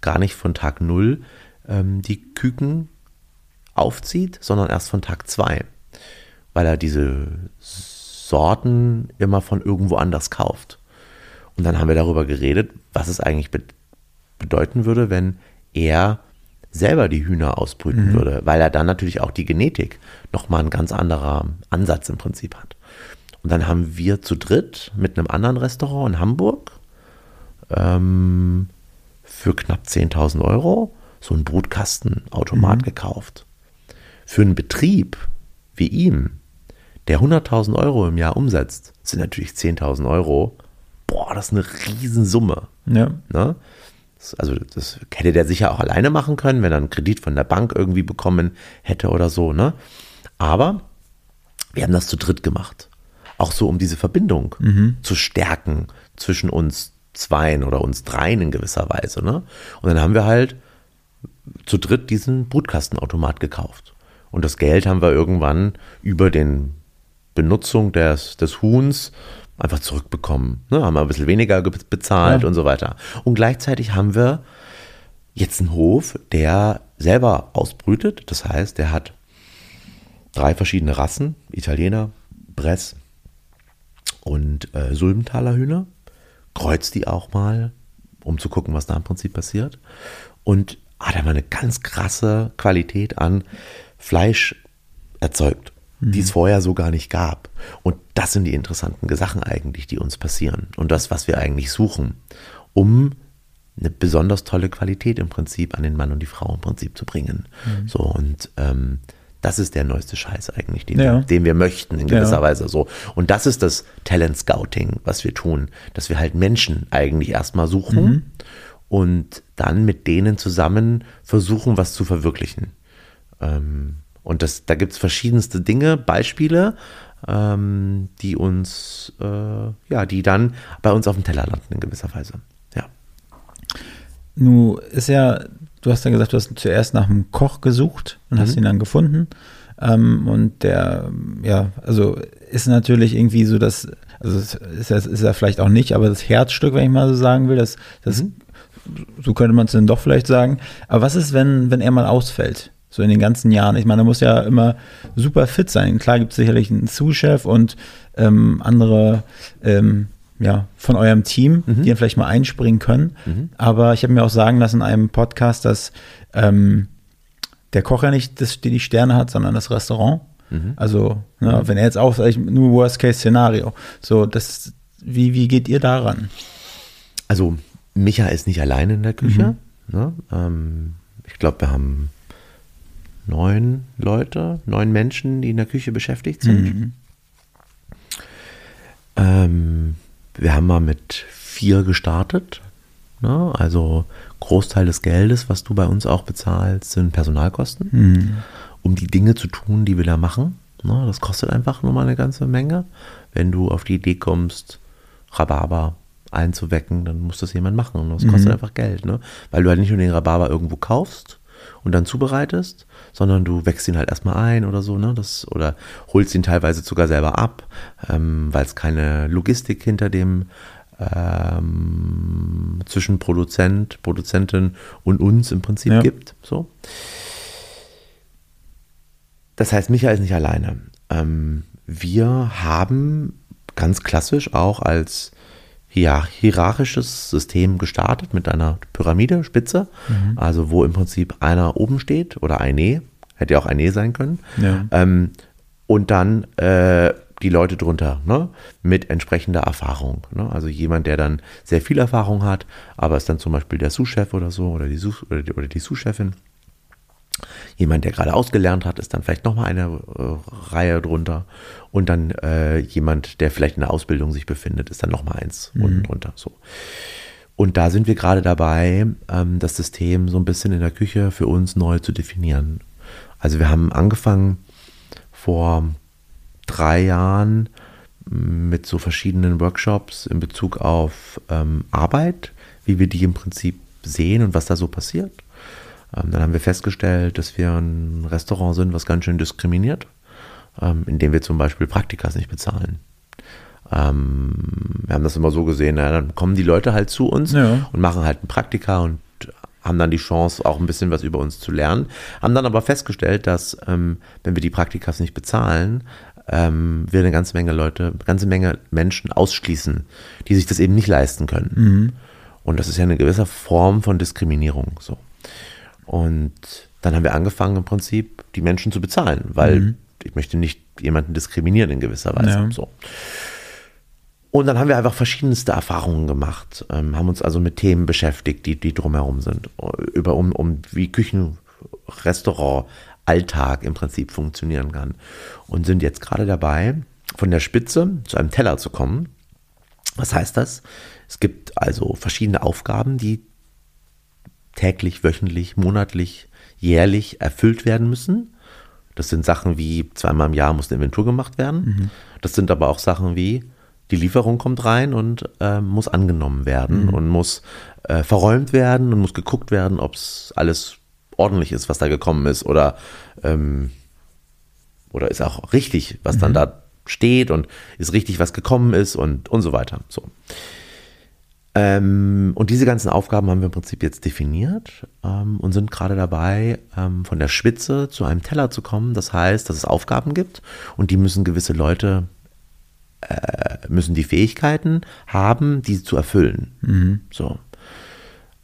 gar nicht von Tag null ähm, die Küken aufzieht, sondern erst von Tag zwei, weil er diese Sorten immer von irgendwo anders kauft. Und dann haben wir darüber geredet, was es eigentlich be bedeuten würde, wenn er selber die Hühner ausbrüten würde, weil er dann natürlich auch die Genetik nochmal ein ganz anderer Ansatz im Prinzip hat. Und dann haben wir zu dritt mit einem anderen Restaurant in Hamburg ähm, für knapp 10.000 Euro so einen Brutkastenautomat gekauft. Für einen Betrieb wie ihm, der 100.000 Euro im Jahr umsetzt, sind natürlich 10.000 Euro, boah, das ist eine Riesensumme. Ja. Ne? Also das hätte der sicher auch alleine machen können, wenn er einen Kredit von der Bank irgendwie bekommen hätte oder so. Ne? Aber wir haben das zu dritt gemacht. Auch so, um diese Verbindung zu stärken zwischen uns Zweien oder uns Dreien in gewisser Weise. Ne? Und dann haben wir halt zu dritt diesen Brutkastenautomat gekauft. Und das Geld haben wir irgendwann über den Benutzung des, des Huhns einfach zurückbekommen. Ne? Haben wir ein bisschen weniger ge- bezahlt Ja. und so weiter. Und gleichzeitig haben wir jetzt einen Hof, der selber ausbrütet. Das heißt, der hat drei verschiedene Rassen, Italiener, Bress und äh, Sulmentaler Hühner. Kreuzt die auch mal, um zu gucken, was da im Prinzip passiert. Und hat einmal eine ganz krasse Qualität an Fleisch erzeugt, die es vorher so gar nicht gab. Und das sind die interessanten Sachen eigentlich, die uns passieren. Und das, was wir eigentlich suchen, um eine besonders tolle Qualität im Prinzip an den Mann und die Frau im Prinzip zu bringen. So, und ähm, das ist der neueste Scheiß eigentlich, den, Ja. wir, den wir möchten in gewisser Ja. Weise so. Und das ist das Talent Scouting, was wir tun, dass wir halt Menschen eigentlich erstmal suchen und dann mit denen zusammen versuchen, was zu verwirklichen. Ähm, und das, da gibt es verschiedenste Dinge, Beispiele, ähm, die uns, äh, ja, die dann bei uns auf dem Teller landen in gewisser Weise. Ja. Nu ist ja, du hast ja gesagt, du hast zuerst nach einem Koch gesucht und hast ihn dann gefunden. Ähm, und der, ja, also ist natürlich irgendwie so das, also es ist ja, ist ja vielleicht auch nicht, aber das Herzstück, wenn ich mal so sagen will, das, das so könnte man es dann doch vielleicht sagen. Aber was ist, wenn, wenn er mal ausfällt? So in den ganzen Jahren. Ich meine, er muss ja immer super fit sein. Klar gibt es sicherlich einen Sous-Chef und ähm, andere ähm, ja, von eurem Team, die dann vielleicht mal einspringen können. Aber ich habe mir auch sagen lassen in einem Podcast, dass ähm, der Koch ja nicht das, die Sterne hat, sondern das Restaurant. Also, ne, wenn er jetzt auch, nur Worst-Case-Szenario. So, das, wie, wie geht ihr daran? Also Micha ist nicht alleine in der Küche. Ne? Ähm, ich glaube, wir haben neun Leute, neun Menschen, die in der Küche beschäftigt sind. Ähm, wir haben mal mit vier gestartet. Ne? Also Großteil des Geldes, was du bei uns auch bezahlst, sind Personalkosten, um die Dinge zu tun, die wir da machen. Ne? Das kostet einfach nur mal eine ganze Menge. Wenn du auf die Idee kommst, Rhabarber einzuwecken, dann muss das jemand machen. Und das kostet einfach Geld, ne? Weil du halt nicht nur den Rhabarber irgendwo kaufst und dann zubereitest, sondern du wächst ihn halt erstmal ein oder so, ne? Das, oder holst ihn teilweise sogar selber ab, ähm, weil es keine Logistik hinter dem ähm, zwischen Produzent, Produzentin und uns im Prinzip Ja. gibt. So. Das heißt, Michael ist nicht alleine. Ähm, wir haben ganz klassisch auch als hierarchisches System gestartet mit einer Pyramide, Spitze, also wo im Prinzip einer oben steht oder eine, hätte ja auch eine sein können. Ja. Ähm, und dann äh, die Leute drunter, ne, mit entsprechender Erfahrung. Ne? Also jemand, der dann sehr viel Erfahrung hat, aber ist dann zum Beispiel der Sous-Chef oder so oder die, Sous oder die, oder die Sous-Chefin. Jemand, der gerade ausgelernt hat, ist dann vielleicht nochmal eine äh, Reihe drunter. Und dann äh, jemand, der vielleicht in der Ausbildung sich befindet, ist dann nochmal eins unten drunter. So. Und da sind wir gerade dabei, ähm, das System so ein bisschen in der Küche für uns neu zu definieren. Also wir haben angefangen vor drei Jahren mit so verschiedenen Workshops in Bezug auf ähm, Arbeit, wie wir die im Prinzip sehen und was da so passiert. Ähm, dann haben wir festgestellt, dass wir ein Restaurant sind, was ganz schön diskriminiert, ähm, indem wir zum Beispiel Praktikas nicht bezahlen. Ähm, wir haben das immer so gesehen, na, dann kommen die Leute halt zu uns Ja. und machen halt ein Praktika und haben dann die Chance, auch ein bisschen was über uns zu lernen. Haben dann aber festgestellt, dass wenn wir die Praktikas nicht bezahlen, wir eine ganze Menge Leute, eine ganze Menge Menschen ausschließen, die sich das eben nicht leisten können. Und das ist ja eine gewisse Form von Diskriminierung. So. Und dann haben wir angefangen im Prinzip die Menschen zu bezahlen, weil ich möchte nicht jemanden diskriminieren in gewisser Weise. Ja. So. Und dann haben wir einfach verschiedenste Erfahrungen gemacht, ähm, haben uns also mit Themen beschäftigt, die, die drumherum sind, über um, um wie Küchen, Restaurant, Alltag im Prinzip funktionieren kann. Und sind jetzt gerade dabei, von der Spitze zu einem Teller zu kommen. Was heißt das? Es gibt also verschiedene Aufgaben, die täglich, wöchentlich, monatlich, jährlich erfüllt werden müssen. Das sind Sachen wie zweimal im Jahr muss eine Inventur gemacht werden. Das sind aber auch Sachen wie die Lieferung kommt rein und äh, muss angenommen werden und muss äh, verräumt werden und muss geguckt werden, ob es alles ordentlich ist, was da gekommen ist oder ähm, oder ist auch richtig, was dann da steht und ist richtig, was gekommen ist und und so weiter. So. Ähm, und diese ganzen Aufgaben haben wir im Prinzip jetzt definiert ähm, und sind gerade dabei, ähm, von der Spitze zu einem Teller zu kommen. Das heißt, dass es Aufgaben gibt und die müssen gewisse Leute, äh, müssen die Fähigkeiten haben, die zu erfüllen. So.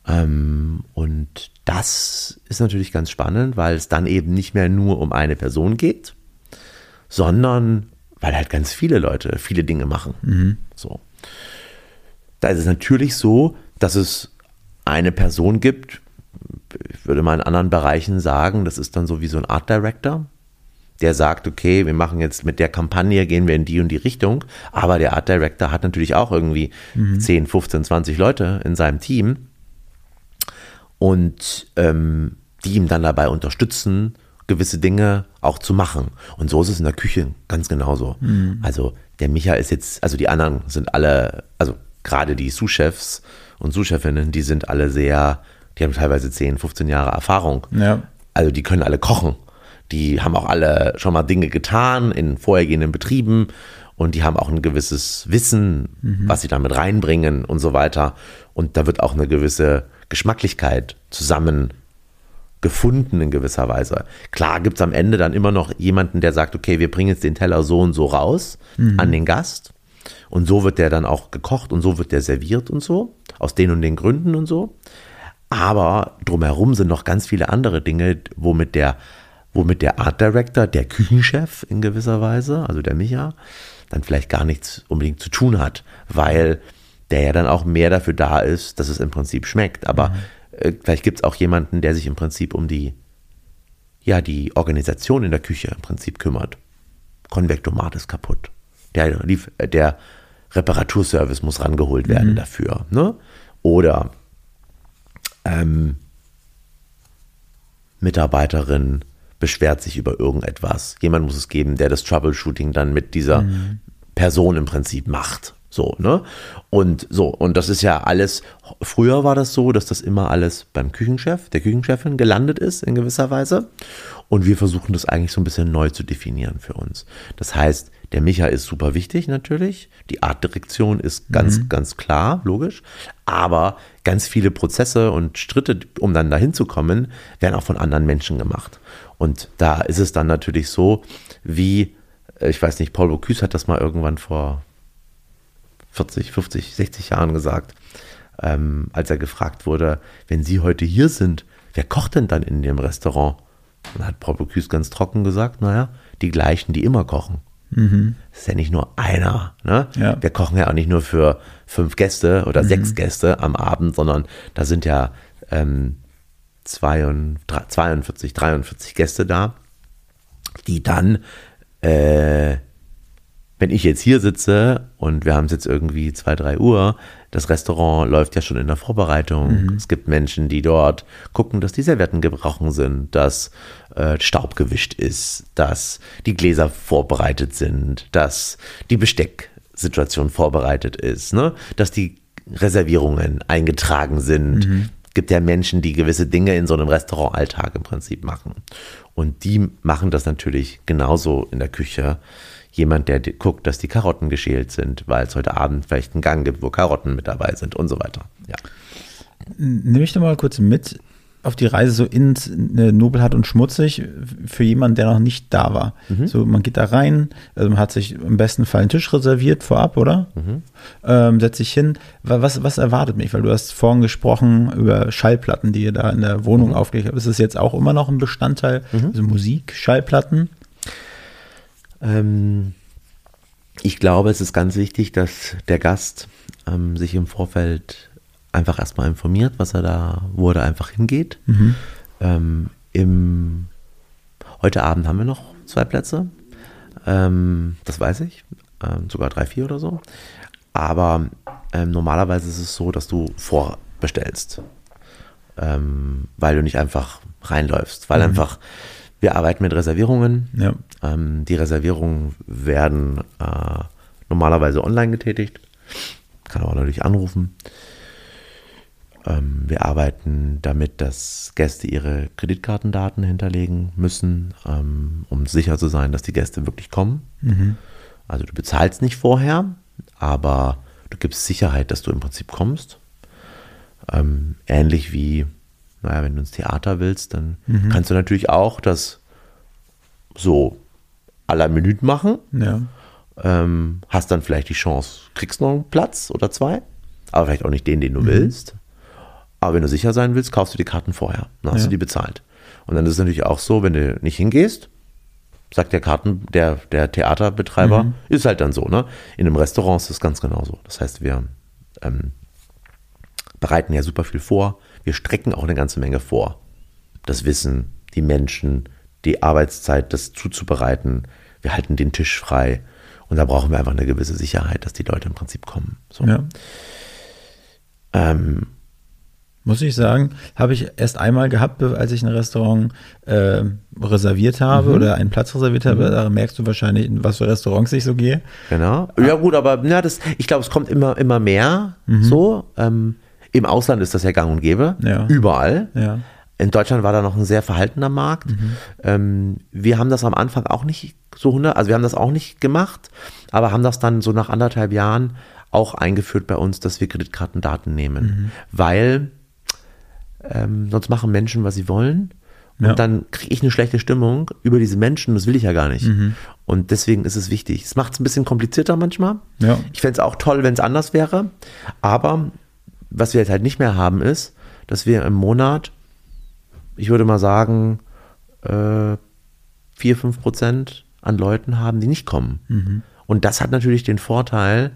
Ähm, und das ist natürlich ganz spannend, weil es dann eben nicht mehr nur um eine Person geht, sondern weil halt ganz viele Leute viele Dinge machen. So. Da ist es natürlich so, dass es eine Person gibt, ich würde mal in anderen Bereichen sagen, das ist dann so wie so ein Art Director, der sagt, okay, wir machen jetzt mit der Kampagne, gehen wir in die und die Richtung, aber der Art Director hat natürlich auch irgendwie 10, 15, 20 Leute in seinem Team und ähm, die ihm dann dabei unterstützen, gewisse Dinge auch zu machen. Und so ist es in der Küche ganz genauso. Also der Micha ist jetzt, also die anderen sind alle, also gerade die Sous-Chefs und Sous-Chefinnen, die sind alle sehr, die haben teilweise 10, 15 Jahre Erfahrung. Ja. Also die können alle kochen. Die haben auch alle schon mal Dinge getan in vorhergehenden Betrieben und die haben auch ein gewisses Wissen, was sie damit reinbringen und so weiter. Und da wird auch eine gewisse Geschmacklichkeit zusammen gefunden in gewisser Weise. Klar gibt es am Ende dann immer noch jemanden, der sagt, okay, wir bringen jetzt den Teller so und so raus an den Gast. Und so wird der dann auch gekocht und so wird der serviert und so, aus den und den Gründen und so. Aber drumherum sind noch ganz viele andere Dinge, womit der, womit der Art Director, der Küchenchef in gewisser Weise, also der Micha, dann vielleicht gar nichts unbedingt zu tun hat, weil der ja dann auch mehr dafür da ist, dass es im Prinzip schmeckt. Aber äh, vielleicht gibt es auch jemanden, der sich im Prinzip um die, ja, die Organisation in der Küche im Prinzip kümmert. Konvektomat ist kaputt. Der, lief- der Reparaturservice muss rangeholt werden dafür. Ne? Oder ähm, Mitarbeiterin beschwert sich über irgendetwas. Jemand muss es geben, der das Troubleshooting dann mit dieser Person im Prinzip macht. So, ne? Und so, und das ist ja alles, früher war das so, dass das immer alles beim Küchenchef, der Küchenchefin gelandet ist in gewisser Weise. Und wir versuchen das eigentlich so ein bisschen neu zu definieren für uns. Das heißt, der Micha ist super wichtig natürlich. Die Artdirektion ist ganz, ganz klar, logisch. Aber ganz viele Prozesse und Schritte, um dann dahin zu kommen, werden auch von anderen Menschen gemacht. Und da ist es dann natürlich so, wie, äh, ich weiß nicht, Paul Bocuse hat das mal irgendwann vor 40, 50, 60 Jahren gesagt, ähm, als er gefragt wurde, wenn Sie heute hier sind, wer kocht denn dann in dem Restaurant? Dann hat Paul Bocuse ganz trocken gesagt, naja, die gleichen, die immer kochen. Mhm. Das ist ja nicht nur einer. Ne? Ja. Wir kochen ja auch nicht nur für fünf Gäste oder Mhm. sechs Gäste am Abend, sondern da sind ja ähm, 42, 42, 43 Gäste da, die dann, äh, wenn ich jetzt hier sitze und wir haben es jetzt irgendwie 2, 3 Uhr, das Restaurant läuft ja schon in der Vorbereitung. Es gibt Menschen, die dort gucken, dass die Servietten gebrochen sind, dass äh, Staub gewischt ist, dass die Gläser vorbereitet sind, dass die Bestecksituation vorbereitet ist, ne? dass die Reservierungen eingetragen sind. Gibt ja Menschen, die gewisse Dinge in so einem Restaurantalltag im Prinzip machen. Und die machen das natürlich genauso in der Küche. Jemand, der guckt, dass die Karotten geschält sind, weil es heute Abend vielleicht einen Gang gibt, wo Karotten mit dabei sind und so weiter. Ja. Nimm mich doch mal kurz mit auf die Reise so ins äh, Nobelhart und Schmutzig für jemanden, der noch nicht da war. So, man geht da rein, also man hat sich im besten Fall einen Tisch reserviert vorab, oder? Ähm, setzt sich hin. Wa- Was, was erwartet mich? Weil du hast vorhin gesprochen über Schallplatten, die ihr da in der Wohnung aufgelegt habt. Ist es jetzt auch immer noch ein Bestandteil? Also Musik, Schallplatten? Ähm, ich glaube, es ist ganz wichtig, dass der Gast ähm, sich im Vorfeld einfach erstmal informiert, was er da, wo er da einfach hingeht. Ähm, im, heute Abend haben wir noch zwei Plätze. Ähm, das weiß ich. Ähm, sogar drei, vier oder so. Aber ähm, normalerweise ist es so, dass du vorbestellst. Weil du nicht einfach reinläufst. Weil einfach, wir arbeiten mit Reservierungen. Ja. Ähm, die Reservierungen werden äh, normalerweise online getätigt. Kann aber natürlich anrufen. Ähm, wir arbeiten damit, dass Gäste ihre Kreditkartendaten hinterlegen müssen, ähm, um sicher zu sein, dass die Gäste wirklich kommen. Also du bezahlst nicht vorher, aber du gibst Sicherheit, dass du im Prinzip kommst. Ähm, ähnlich wie, naja, wenn du ins Theater willst, dann kannst du natürlich auch das so à la Minute machen. Ja. Ähm, hast dann vielleicht die Chance, kriegst noch einen Platz oder zwei, aber vielleicht auch nicht den, den du willst. Aber wenn du sicher sein willst, kaufst du die Karten vorher. Dann hast Ja. du die bezahlt. Und dann ist es natürlich auch so, wenn du nicht hingehst, sagt der Karten, der, der Theaterbetreiber, ist halt dann so, ne? In einem Restaurant ist das ganz genauso. Das heißt, wir ähm, bereiten ja super viel vor. Wir strecken auch eine ganze Menge vor. Das Wissen, die Menschen, die Arbeitszeit, das zuzubereiten. Wir halten den Tisch frei. Und da brauchen wir einfach eine gewisse Sicherheit, dass die Leute im Prinzip kommen. So. ja. Ähm, Muss ich sagen, habe ich erst einmal gehabt, als ich ein Restaurant äh, reserviert habe oder einen Platz reserviert habe. Da merkst du wahrscheinlich, in was für Restaurants ich so gehe. Genau. Ja, gut, aber ja, das, ich glaube, es kommt immer, immer mehr so. Ähm, Im Ausland ist das ja gang und gäbe. Ja. Überall. Ja. In Deutschland war da noch ein sehr verhaltener Markt. Ähm, wir haben das am Anfang auch nicht so 100, also wir haben das auch nicht gemacht, aber haben das dann so nach anderthalb Jahren auch eingeführt bei uns, dass wir Kreditkartendaten nehmen. Weil ähm, sonst machen Menschen, was sie wollen. Und Ja. dann kriege ich eine schlechte Stimmung über diese Menschen, das will ich ja gar nicht. Und deswegen ist es wichtig. Es macht es ein bisschen komplizierter manchmal. Ja. Ich fände es auch toll, wenn es anders wäre. Aber was wir jetzt halt nicht mehr haben, ist, dass wir im Monat, ich würde mal sagen, äh, 4, 5 Prozent an Leuten haben, die nicht kommen. Und das hat natürlich den Vorteil,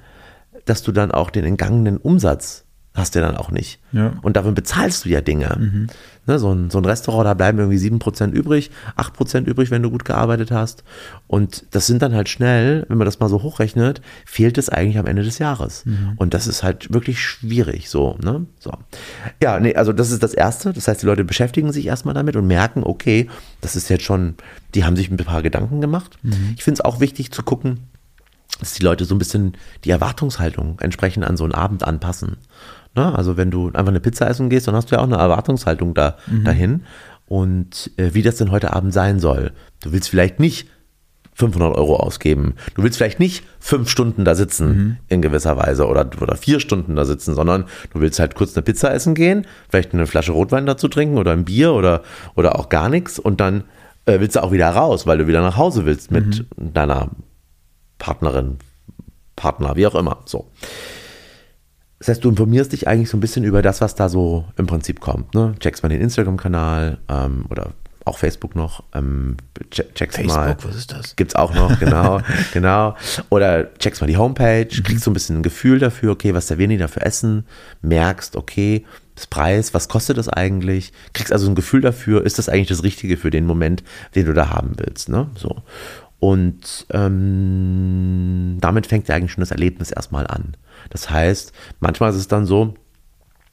dass du dann auch den entgangenen Umsatz hast du dann auch nicht. Ja. Und dafür bezahlst du ja Dinge. Ne, so, ein, so ein Restaurant, da bleiben irgendwie 7% übrig, 8% übrig, wenn du gut gearbeitet hast. Und das sind dann halt schnell, wenn man das mal so hochrechnet, fehlt es eigentlich am Ende des Jahres. Und das ist halt wirklich schwierig so, ne? So. Ja, nee, also das ist das Erste. Das heißt, die Leute beschäftigen sich erstmal damit und merken, okay, das ist jetzt schon, die haben sich ein paar Gedanken gemacht. Ich finde es auch wichtig zu gucken, dass die Leute so ein bisschen die Erwartungshaltung entsprechend an so einen Abend anpassen. Ne? Also wenn du einfach eine Pizza essen gehst, dann hast du ja auch eine Erwartungshaltung da, dahin. Und äh, wie das denn heute Abend sein soll. Du willst vielleicht nicht 500 Euro ausgeben. Du willst vielleicht nicht fünf Stunden da sitzen in gewisser Weise oder, oder vier Stunden da sitzen, sondern du willst halt kurz eine Pizza essen gehen, vielleicht eine Flasche Rotwein dazu trinken oder ein Bier oder, oder auch gar nichts und dann äh, willst du auch wieder raus, weil du wieder nach Hause willst mit deiner Partnerin, Partner, wie auch immer. So. Das heißt, du informierst dich eigentlich so ein bisschen über das, was da so im Prinzip kommt. Ne? Checkst mal den Instagram-Kanal ähm, oder auch Facebook noch. Ähm, checkst Facebook, mal. was ist das? Gibt's auch noch, genau, [LAUGHS] genau. Oder checkst mal die Homepage, kriegst so ein bisschen ein Gefühl dafür, okay, was servieren die da für Essen, merkst, okay, das Preis, was kostet das eigentlich? Kriegst also ein Gefühl dafür, ist das eigentlich das Richtige für den Moment, den du da haben willst, ne? So. Und ähm, damit fängt ja eigentlich schon das Erlebnis erstmal an. Das heißt, manchmal ist es dann so,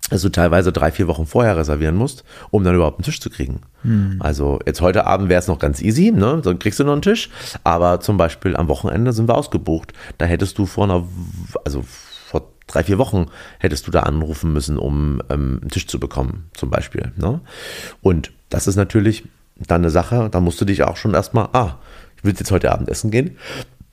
dass du teilweise drei, vier Wochen vorher reservieren musst, um dann überhaupt einen Tisch zu kriegen. Also jetzt heute Abend wäre es noch ganz easy, ne? dann kriegst du noch einen Tisch, aber zum Beispiel am Wochenende sind wir ausgebucht. Da hättest du vor einer, also vor drei, vier Wochen hättest du da anrufen müssen, um ähm, einen Tisch zu bekommen, zum Beispiel. Ne? Und das ist natürlich dann eine Sache, da musst du dich auch schon erstmal, ah, ich will jetzt heute Abend essen gehen.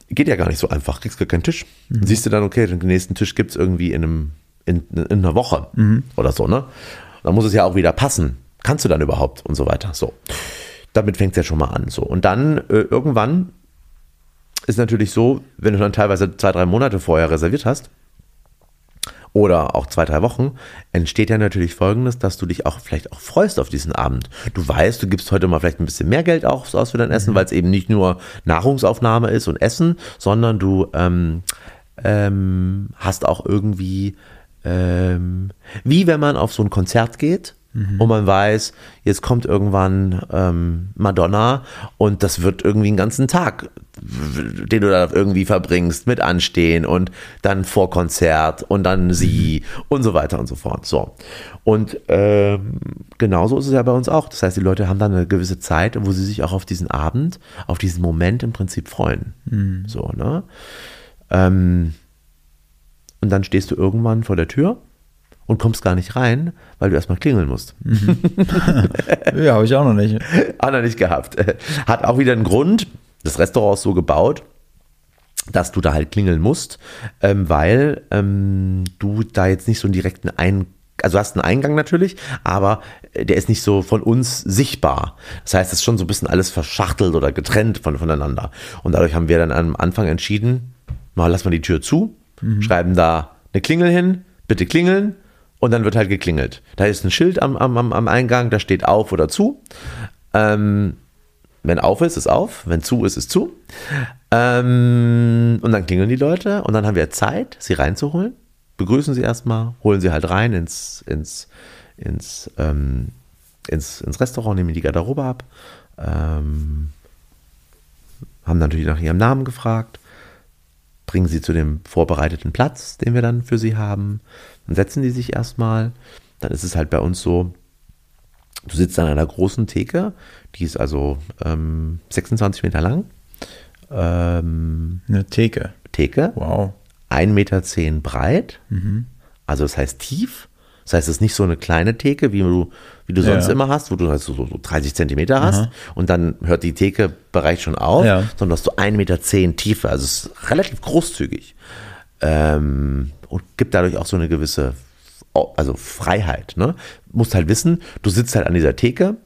Geht ja gar nicht so einfach, kriegst gar keinen Tisch. Dann siehst du dann, okay, den nächsten Tisch gibt es irgendwie in, einem, in, in einer Woche oder so, ne? Dann muss es ja auch wieder passen. Kannst du dann überhaupt und so weiter. So. Damit fängt es ja schon mal an. So. Und dann äh, irgendwann ist natürlich so, wenn du dann teilweise zwei, drei Monate vorher reserviert hast, oder auch zwei, drei Wochen, entsteht ja natürlich folgendes, dass du dich auch vielleicht auch freust auf diesen Abend. Du weißt, du gibst heute mal vielleicht ein bisschen mehr Geld auch aus für dein Essen, weil es eben nicht nur Nahrungsaufnahme ist und Essen, sondern du ähm, ähm, hast auch irgendwie, ähm, wie wenn man auf so ein Konzert geht und man weiß, jetzt kommt irgendwann ähm, Madonna und das wird irgendwie einen ganzen Tag, den du da irgendwie verbringst mit Anstehen und dann vor Konzert und dann sie und so weiter und so fort. So. Und ähm, genauso ist es ja bei uns auch. Das heißt, die Leute haben dann eine gewisse Zeit, wo sie sich auch auf diesen Abend, auf diesen Moment im Prinzip freuen. So, ne? Ähm, und dann stehst du irgendwann vor der Tür und kommst gar nicht rein, weil du erstmal klingeln musst. [LAUGHS] Ja, habe ich auch noch nicht. [LAUGHS] Hat er nicht gehabt. Hat auch wieder einen Grund. Das Restaurant ist so gebaut, dass du da halt klingeln musst, ähm, weil ähm, du da jetzt nicht so einen direkten Eingang also du hast einen Eingang natürlich, aber äh, der ist nicht so von uns sichtbar. Das heißt, es ist schon so ein bisschen alles verschachtelt oder getrennt von, voneinander. Und dadurch haben wir dann am Anfang entschieden, mal lassen wir die Tür zu, schreiben da eine Klingel hin, bitte klingeln und dann wird halt geklingelt. Da ist ein Schild am, am, am- Eingang, da steht auf oder zu. Ähm, wenn auf ist, ist auf, wenn zu ist, ist zu. Ähm, und dann klingeln die Leute und dann haben wir Zeit, sie reinzuholen. Begrüßen sie erstmal, holen sie halt rein ins, ins, ins, ähm, ins, ins Restaurant, nehmen die Garderobe ab. Ähm, haben natürlich nach ihrem Namen gefragt, bringen sie zu dem vorbereiteten Platz, den wir dann für sie haben. Dann setzen die sich erstmal. Dann ist es halt bei uns so, du sitzt an einer großen Theke, die ist also ähm, 26 Meter lang. Ähm, Eine Theke. Theke, Wow. 1,10 Meter breit, also das heißt tief. Das heißt, es ist nicht so eine kleine Theke, wie du, wie du sonst Ja. immer hast, wo du halt so, so, so 30 Zentimeter hast und dann hört die Thekebereich schon auf, Ja. sondern dass du 1,10 Meter Tiefe, also es ist relativ großzügig ähm, und gibt dadurch auch so eine gewisse also Freiheit. Ne? Musst halt wissen, du sitzt halt an dieser Theke,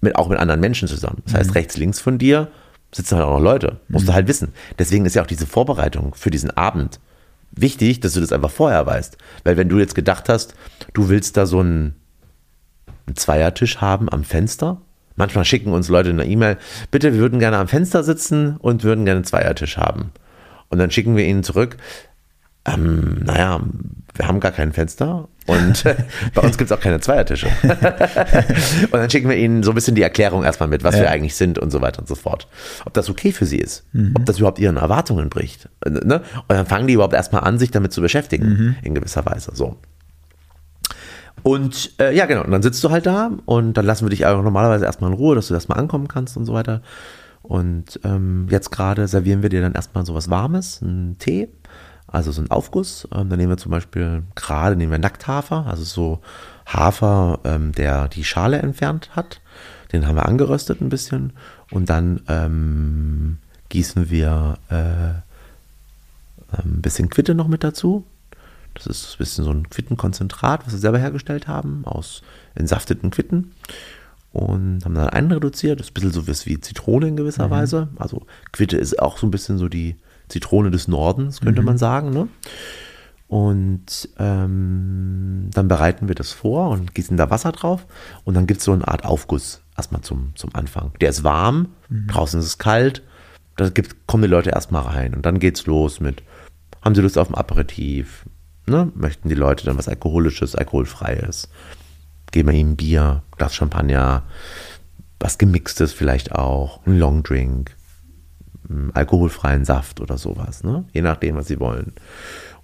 mit, auch mit anderen Menschen zusammen. Das heißt, rechts, links von dir sitzen halt auch noch Leute. Musst du halt wissen. Deswegen ist ja auch diese Vorbereitung für diesen Abend wichtig, dass du das einfach vorher weißt. Weil wenn du jetzt gedacht hast, du willst da so einen, einen Zweiertisch haben am Fenster, manchmal schicken uns Leute eine E-Mail, bitte, wir würden gerne am Fenster sitzen und würden gerne einen Zweiertisch haben. Und dann schicken wir ihnen zurück, ähm, naja, wir haben gar kein Fenster und [LAUGHS] bei uns gibt es auch keine Zweiertische. [LAUGHS] und dann schicken wir ihnen so ein bisschen die Erklärung erstmal mit, was Ja. wir eigentlich sind und so weiter und so fort. Ob das okay für sie ist, ob das überhaupt ihren Erwartungen bricht. äh, Ne? Und dann fangen die überhaupt erstmal an, sich damit zu beschäftigen, in gewisser Weise. So. Und äh, ja, genau, und dann sitzt du halt da und dann lassen wir dich auch normalerweise erstmal in Ruhe, dass du erstmal ankommen kannst und so weiter. Und ähm, jetzt gerade servieren wir dir dann erstmal sowas Warmes, einen Tee, also so einen Aufguss. Ähm, dann nehmen wir zum Beispiel, gerade nehmen wir Nackthafer, also so Hafer, ähm, der die Schale entfernt hat. Den haben wir angeröstet ein bisschen und dann ähm, gießen wir äh, ein bisschen Quitte noch mit dazu. Das ist ein bisschen so ein Quittenkonzentrat, was wir selber hergestellt haben, aus entsafteten Quitten. Und haben dann einreduziert. Das ist ein bisschen so wie Zitrone in gewisser Weise. Also Quitte ist auch so ein bisschen so die Zitrone des Nordens, könnte man sagen. Ne? Und ähm, dann bereiten wir das vor und gießen da Wasser drauf. Und dann gibt es so eine Art Aufguss erstmal zum, zum Anfang. Der ist warm, draußen ist es kalt. Da gibt, kommen die Leute erstmal rein. Und dann geht's los mit, haben sie Lust auf ein Aperitif? Ne? Möchten die Leute dann was Alkoholisches, Alkoholfreies? Geben wir ihnen Bier, Glas Champagner, was Gemixtes vielleicht auch, ein Longdrink, alkoholfreien Saft oder sowas, ne? je nachdem, was sie wollen.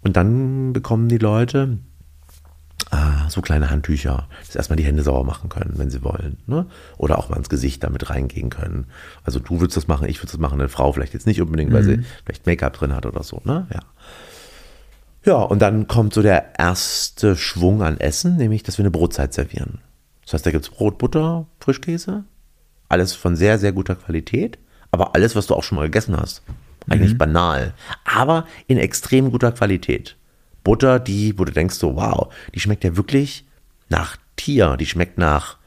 Und dann bekommen die Leute ah, so kleine Handtücher, dass erstmal die Hände sauber machen können, wenn sie wollen. Ne? Oder auch mal ins Gesicht damit reingehen können. Also du würdest das machen, ich würde das machen, eine Frau vielleicht jetzt nicht unbedingt, weil sie vielleicht Make-up drin hat oder so. Ne? Ja. Ja, und dann kommt so der erste Schwung an Essen, nämlich, dass wir eine Brotzeit servieren. Das heißt, da gibt es Brot, Butter, Frischkäse, alles von sehr, sehr guter Qualität, aber alles, was du auch schon mal gegessen hast. Eigentlich banal, aber in extrem guter Qualität. Butter, die, wo du denkst so, wow, die schmeckt ja wirklich nach Tier, die schmeckt nach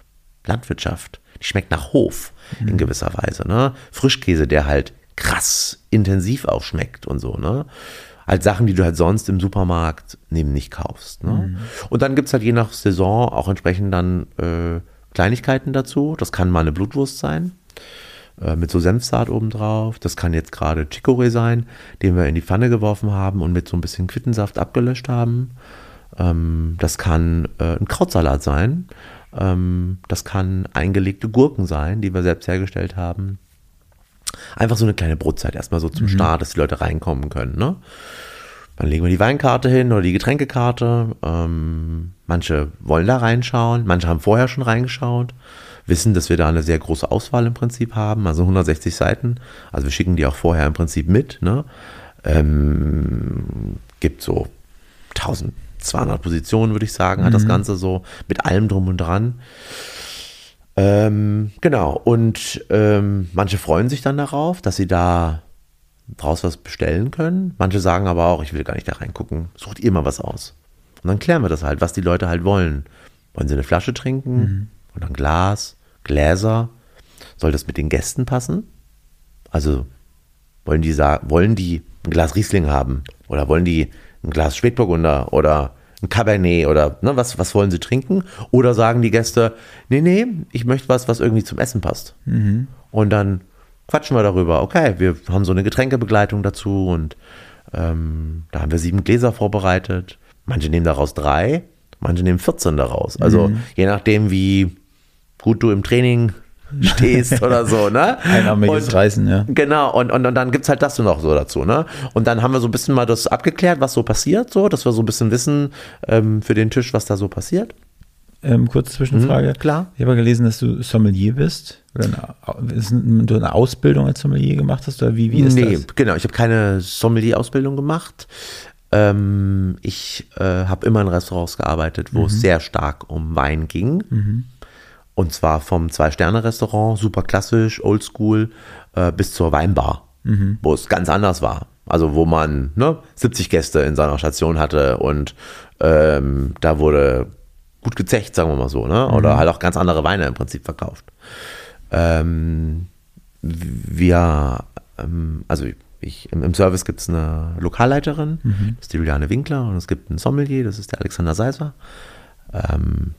Landwirtschaft, die schmeckt nach Hof in gewisser Weise. Ne? Frischkäse, der halt krass intensiv auch schmeckt und so. Ne? Halt Sachen, die du halt sonst im Supermarkt neben nicht kaufst. Ne? Und dann gibt es halt je nach Saison auch entsprechend dann äh, Kleinigkeiten dazu. Das kann mal eine Blutwurst sein äh, mit so Senfsaat obendrauf. Das kann jetzt gerade Chicorée sein, den wir in die Pfanne geworfen haben und mit so ein bisschen Quittensaft abgelöscht haben. Ähm, das kann äh, ein Krautsalat sein. Ähm, das kann eingelegte Gurken sein, die wir selbst hergestellt haben. Einfach so eine kleine Brotzeit erstmal so zum Start, dass die Leute reinkommen können. Ne? Dann legen wir die Weinkarte hin oder die Getränkekarte. Ähm, manche wollen da reinschauen, manche haben vorher schon reingeschaut, wissen, dass wir da eine sehr große Auswahl im Prinzip haben, also 160 Seiten. Also wir schicken die auch vorher im Prinzip mit. Ne? Ähm, gibt so 1200 Positionen, würde ich sagen, hat das Ganze so mit allem drum und dran. Ähm, genau, und ähm, manche freuen sich dann darauf, dass sie da draus was bestellen können. Manche sagen aber auch, ich will gar nicht da reingucken, sucht ihr mal was aus. Und dann klären wir das halt, was die Leute halt wollen. Wollen sie eine Flasche trinken oder ein Glas, Gläser? Soll das mit den Gästen passen? Also wollen die wollen die ein Glas Riesling haben oder wollen die ein Glas Spätburgunder oder ein Cabernet oder ne, was, was wollen sie trinken? Oder sagen die Gäste, nee, nee, ich möchte was, was irgendwie zum Essen passt. Und dann quatschen wir darüber. Okay, wir haben so eine Getränkebegleitung dazu und ähm, da haben wir sieben Gläser vorbereitet. Manche nehmen daraus drei, manche nehmen 14 daraus. Also je nachdem, wie gut du im Training stehst [LAUGHS] oder so, ne? Einarmiges Und- Reißen, ja. Genau, und, und, und dann gibt's halt das noch so dazu, ne? Und dann haben wir so ein bisschen mal das abgeklärt, was so passiert, so, dass wir so ein bisschen wissen ähm, für den Tisch, was da so passiert. Ähm, kurze Zwischenfrage. Mhm, klar. Ich habe gelesen, dass du Sommelier bist. Oder eine, du eine Ausbildung als Sommelier gemacht hast? Oder wie, wie ist nee, das? genau, ich habe keine Sommelier-Ausbildung gemacht. Ähm, ich äh, habe immer in Restaurants gearbeitet, wo es sehr stark um Wein ging. Und zwar vom Zwei-Sterne-Restaurant, super klassisch, oldschool, äh, bis zur Weinbar, wo es ganz anders war. Also wo man ne, 70 Gäste in seiner Station hatte und ähm, da wurde gut gezecht, sagen wir mal so, ne? Oder halt auch ganz andere Weine im Prinzip verkauft. Ähm, wir, ähm, also ich, im, im Service gibt es eine Lokalleiterin, das ist die Juliane Winkler, und es gibt einen Sommelier, das ist der Alexander Seiser. Ähm,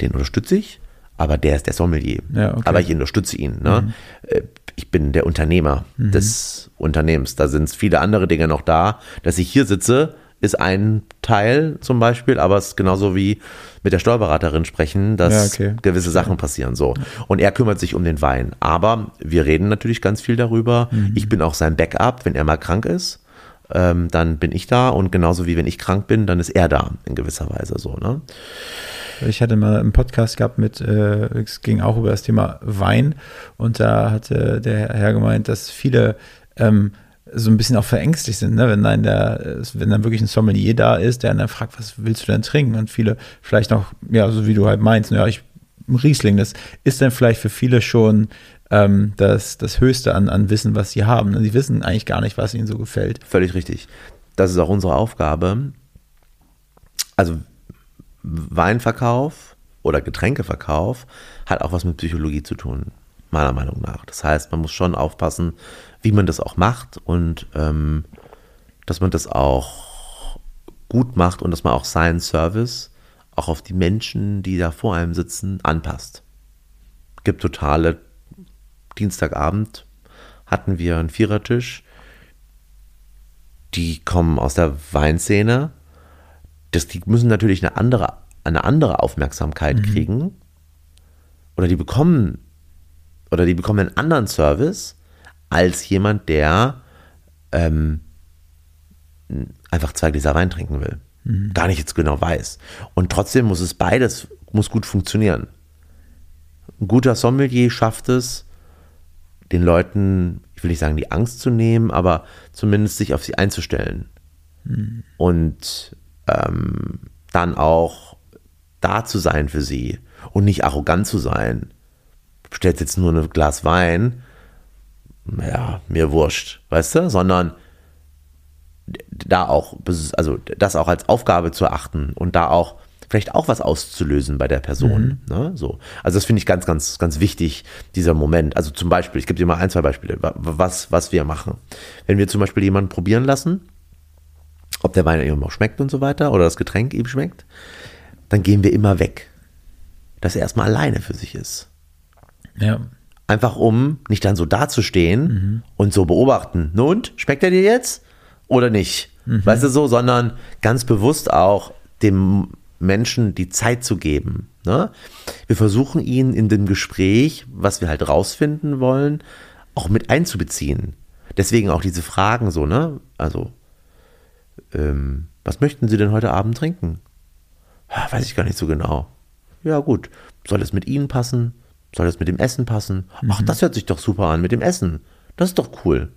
den unterstütze ich, aber der ist der Sommelier. Ja, okay. Aber ich unterstütze ihn. Ne? Äh, Ich bin der Unternehmer des Unternehmens. Da sind viele andere Dinge noch da. Dass ich hier sitze, ist ein Teil zum Beispiel, aber es ist genauso wie mit der Steuerberaterin sprechen, dass Ja, okay. gewisse Sachen passieren so. Und er kümmert sich um den Wein. Aber wir reden natürlich ganz viel darüber. Ich bin auch sein Backup, wenn er mal krank ist. Ähm, dann bin ich da und genauso wie wenn ich krank bin, dann ist er da in gewisser Weise so. Ne? Ich hatte mal einen Podcast gehabt mit, äh, es ging auch über das Thema Wein und da hatte der Herr gemeint, dass viele ähm, so ein bisschen auch verängstigt sind, ne? wenn, dann der, wenn dann wirklich ein Sommelier da ist, der dann fragt, was willst du denn trinken? Und viele vielleicht noch, ja, so wie du halt meinst, ja, ich Riesling, das ist dann vielleicht für viele schon ähm, das, das Höchste an, an Wissen, was sie haben. Sie wissen eigentlich gar nicht, was ihnen so gefällt. Völlig richtig. Das ist auch unsere Aufgabe. Also Weinverkauf oder Getränkeverkauf hat auch was mit Psychologie zu tun, meiner Meinung nach. Das heißt, man muss schon aufpassen, wie man das auch macht und ähm, dass man das auch gut macht und dass man auch seinen Service auch auf die Menschen, die da vor einem sitzen, anpasst. Gibt totale Dienstagabend hatten wir einen Vierertisch. Die kommen aus der Weinszene. Das, die müssen natürlich eine andere, eine andere Aufmerksamkeit kriegen. Oder die bekommen, oder die bekommen einen anderen Service als jemand, der ähm, einfach zwei Gläser Wein trinken will. Gar nicht jetzt genau weiß. Und trotzdem muss es beides, muss gut funktionieren. Ein guter Sommelier schafft es, den Leuten, ich will nicht sagen, die Angst zu nehmen, aber zumindest sich auf sie einzustellen. Und ähm, dann auch da zu sein für sie und nicht arrogant zu sein. Bestellt jetzt nur ein Glas Wein, ja, mir wurscht, weißt du, sondern da auch, also das auch als Aufgabe zu achten und da auch vielleicht auch was auszulösen bei der Person. Ne? So. Also das finde ich ganz, ganz, ganz wichtig, dieser Moment. Also zum Beispiel, ich gebe dir mal ein, zwei Beispiele, wa- was, was wir machen. Wenn wir zum Beispiel jemanden probieren lassen, ob der Wein ihm auch schmeckt und so weiter oder das Getränk ihm schmeckt, dann gehen wir immer weg. Dass er erstmal alleine für sich ist. Ja. Einfach um nicht dann so dazustehen und so beobachten. Nun, schmeckt er dir jetzt oder nicht? Weißt du so, sondern ganz bewusst auch dem Menschen die Zeit zu geben. Ne? Wir versuchen ihn in dem Gespräch, was wir halt rausfinden wollen, auch mit einzubeziehen. Deswegen auch diese Fragen so, ne? Also, ähm, was möchten Sie denn heute Abend trinken? Ah, Weiß ich gar nicht so genau. Ja, gut. Soll es mit Ihnen passen? Soll es mit dem Essen passen? Ach, das hört sich doch super an mit dem Essen. Das ist doch cool.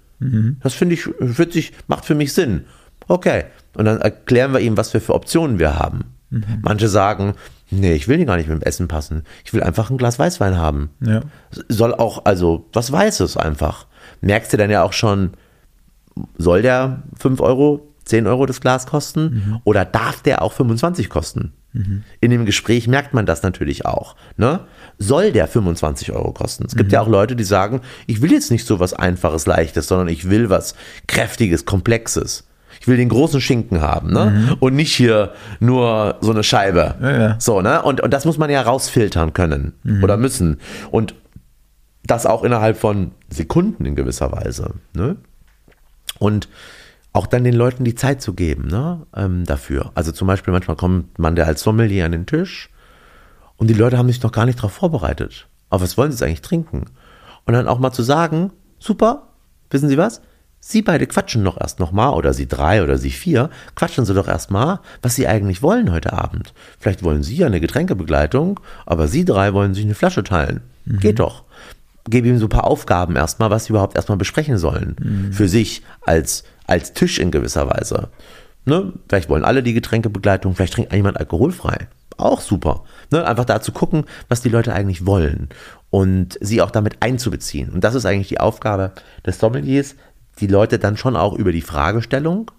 Das finde ich, sich, macht für mich Sinn. Okay. Und dann erklären wir ihm, was wir für Optionen wir haben. Manche sagen, nee, ich will gar nicht mit dem Essen passen. Ich will einfach ein Glas Weißwein haben. Ja. Soll auch, also, was Weißes einfach. Merkst du dann ja auch schon, soll der 5 Euro, 10 Euro das Glas kosten oder darf der auch 25 kosten? In dem Gespräch merkt man das natürlich auch. Ne? Soll der 25 Euro kosten? Es gibt ja auch Leute, die sagen, ich will jetzt nicht so was Einfaches, Leichtes, sondern ich will was Kräftiges, Komplexes. Ich will den großen Schinken haben, ne? Und nicht hier nur so eine Scheibe. Ja, ja. So, ne? Und, und das muss man ja rausfiltern können oder müssen. Und das auch innerhalb von Sekunden in gewisser Weise. Ne? Und auch dann den Leuten die Zeit zu geben ne? ähm, dafür. Also zum Beispiel manchmal kommt man der als Sommelier an den Tisch und die Leute haben sich noch gar nicht darauf vorbereitet. Aber was wollen sie jetzt eigentlich trinken? Und dann auch mal zu sagen, super, wissen Sie was? Sie beide quatschen doch erst noch mal oder Sie drei oder Sie vier, quatschen Sie doch erst mal, was Sie eigentlich wollen heute Abend. Vielleicht wollen Sie ja eine Getränkebegleitung, aber Sie drei wollen sich eine Flasche teilen. Geht doch. Gebe ihm so ein paar Aufgaben erstmal, was sie überhaupt erstmal besprechen sollen. Für sich als, als Tisch in gewisser Weise. Ne? Vielleicht wollen alle die Getränkebegleitung, vielleicht trinkt jemand alkoholfrei. Auch super. Ne? Einfach da zu gucken, was die Leute eigentlich wollen und sie auch damit einzubeziehen. Und das ist eigentlich die Aufgabe des Sommeliers, die Leute dann schon auch über die Fragestellung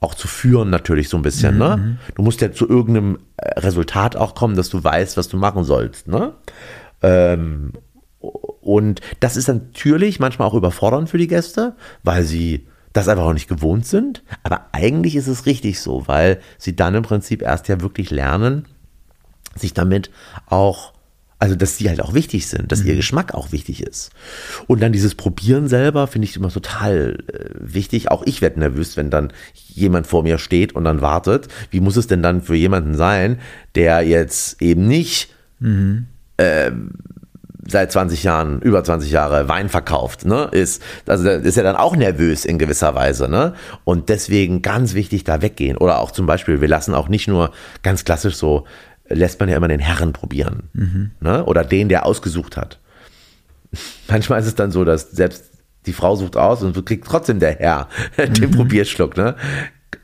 auch zu führen natürlich so ein bisschen. Ne? Du musst ja zu irgendeinem äh, Resultat auch kommen, dass du weißt, was du machen sollst. Ne? Ähm, und das ist natürlich manchmal auch überfordernd für die Gäste, weil sie das einfach auch nicht gewohnt sind. Aber eigentlich ist es richtig so, weil sie dann im Prinzip erst ja wirklich lernen, sich damit auch, also dass sie halt auch wichtig sind, dass ihr Geschmack auch wichtig ist. Und dann dieses Probieren selber finde ich immer total äh, wichtig. Auch ich werde nervös, wenn dann jemand vor mir steht und dann wartet. Wie muss es denn dann für jemanden sein, der jetzt eben nicht seit 20 Jahren, über 20 Jahre Wein verkauft, ne, ist, also ist ja dann auch nervös in gewisser Weise, ne, und deswegen ganz wichtig da weggehen oder auch zum Beispiel, wir lassen auch nicht nur ganz klassisch so, lässt man ja immer den Herren probieren, ne, oder den, der ausgesucht hat. [LAUGHS] Manchmal ist es dann so, dass selbst die Frau sucht aus und kriegt trotzdem der Herr [LAUGHS] den Probierschluck, ne,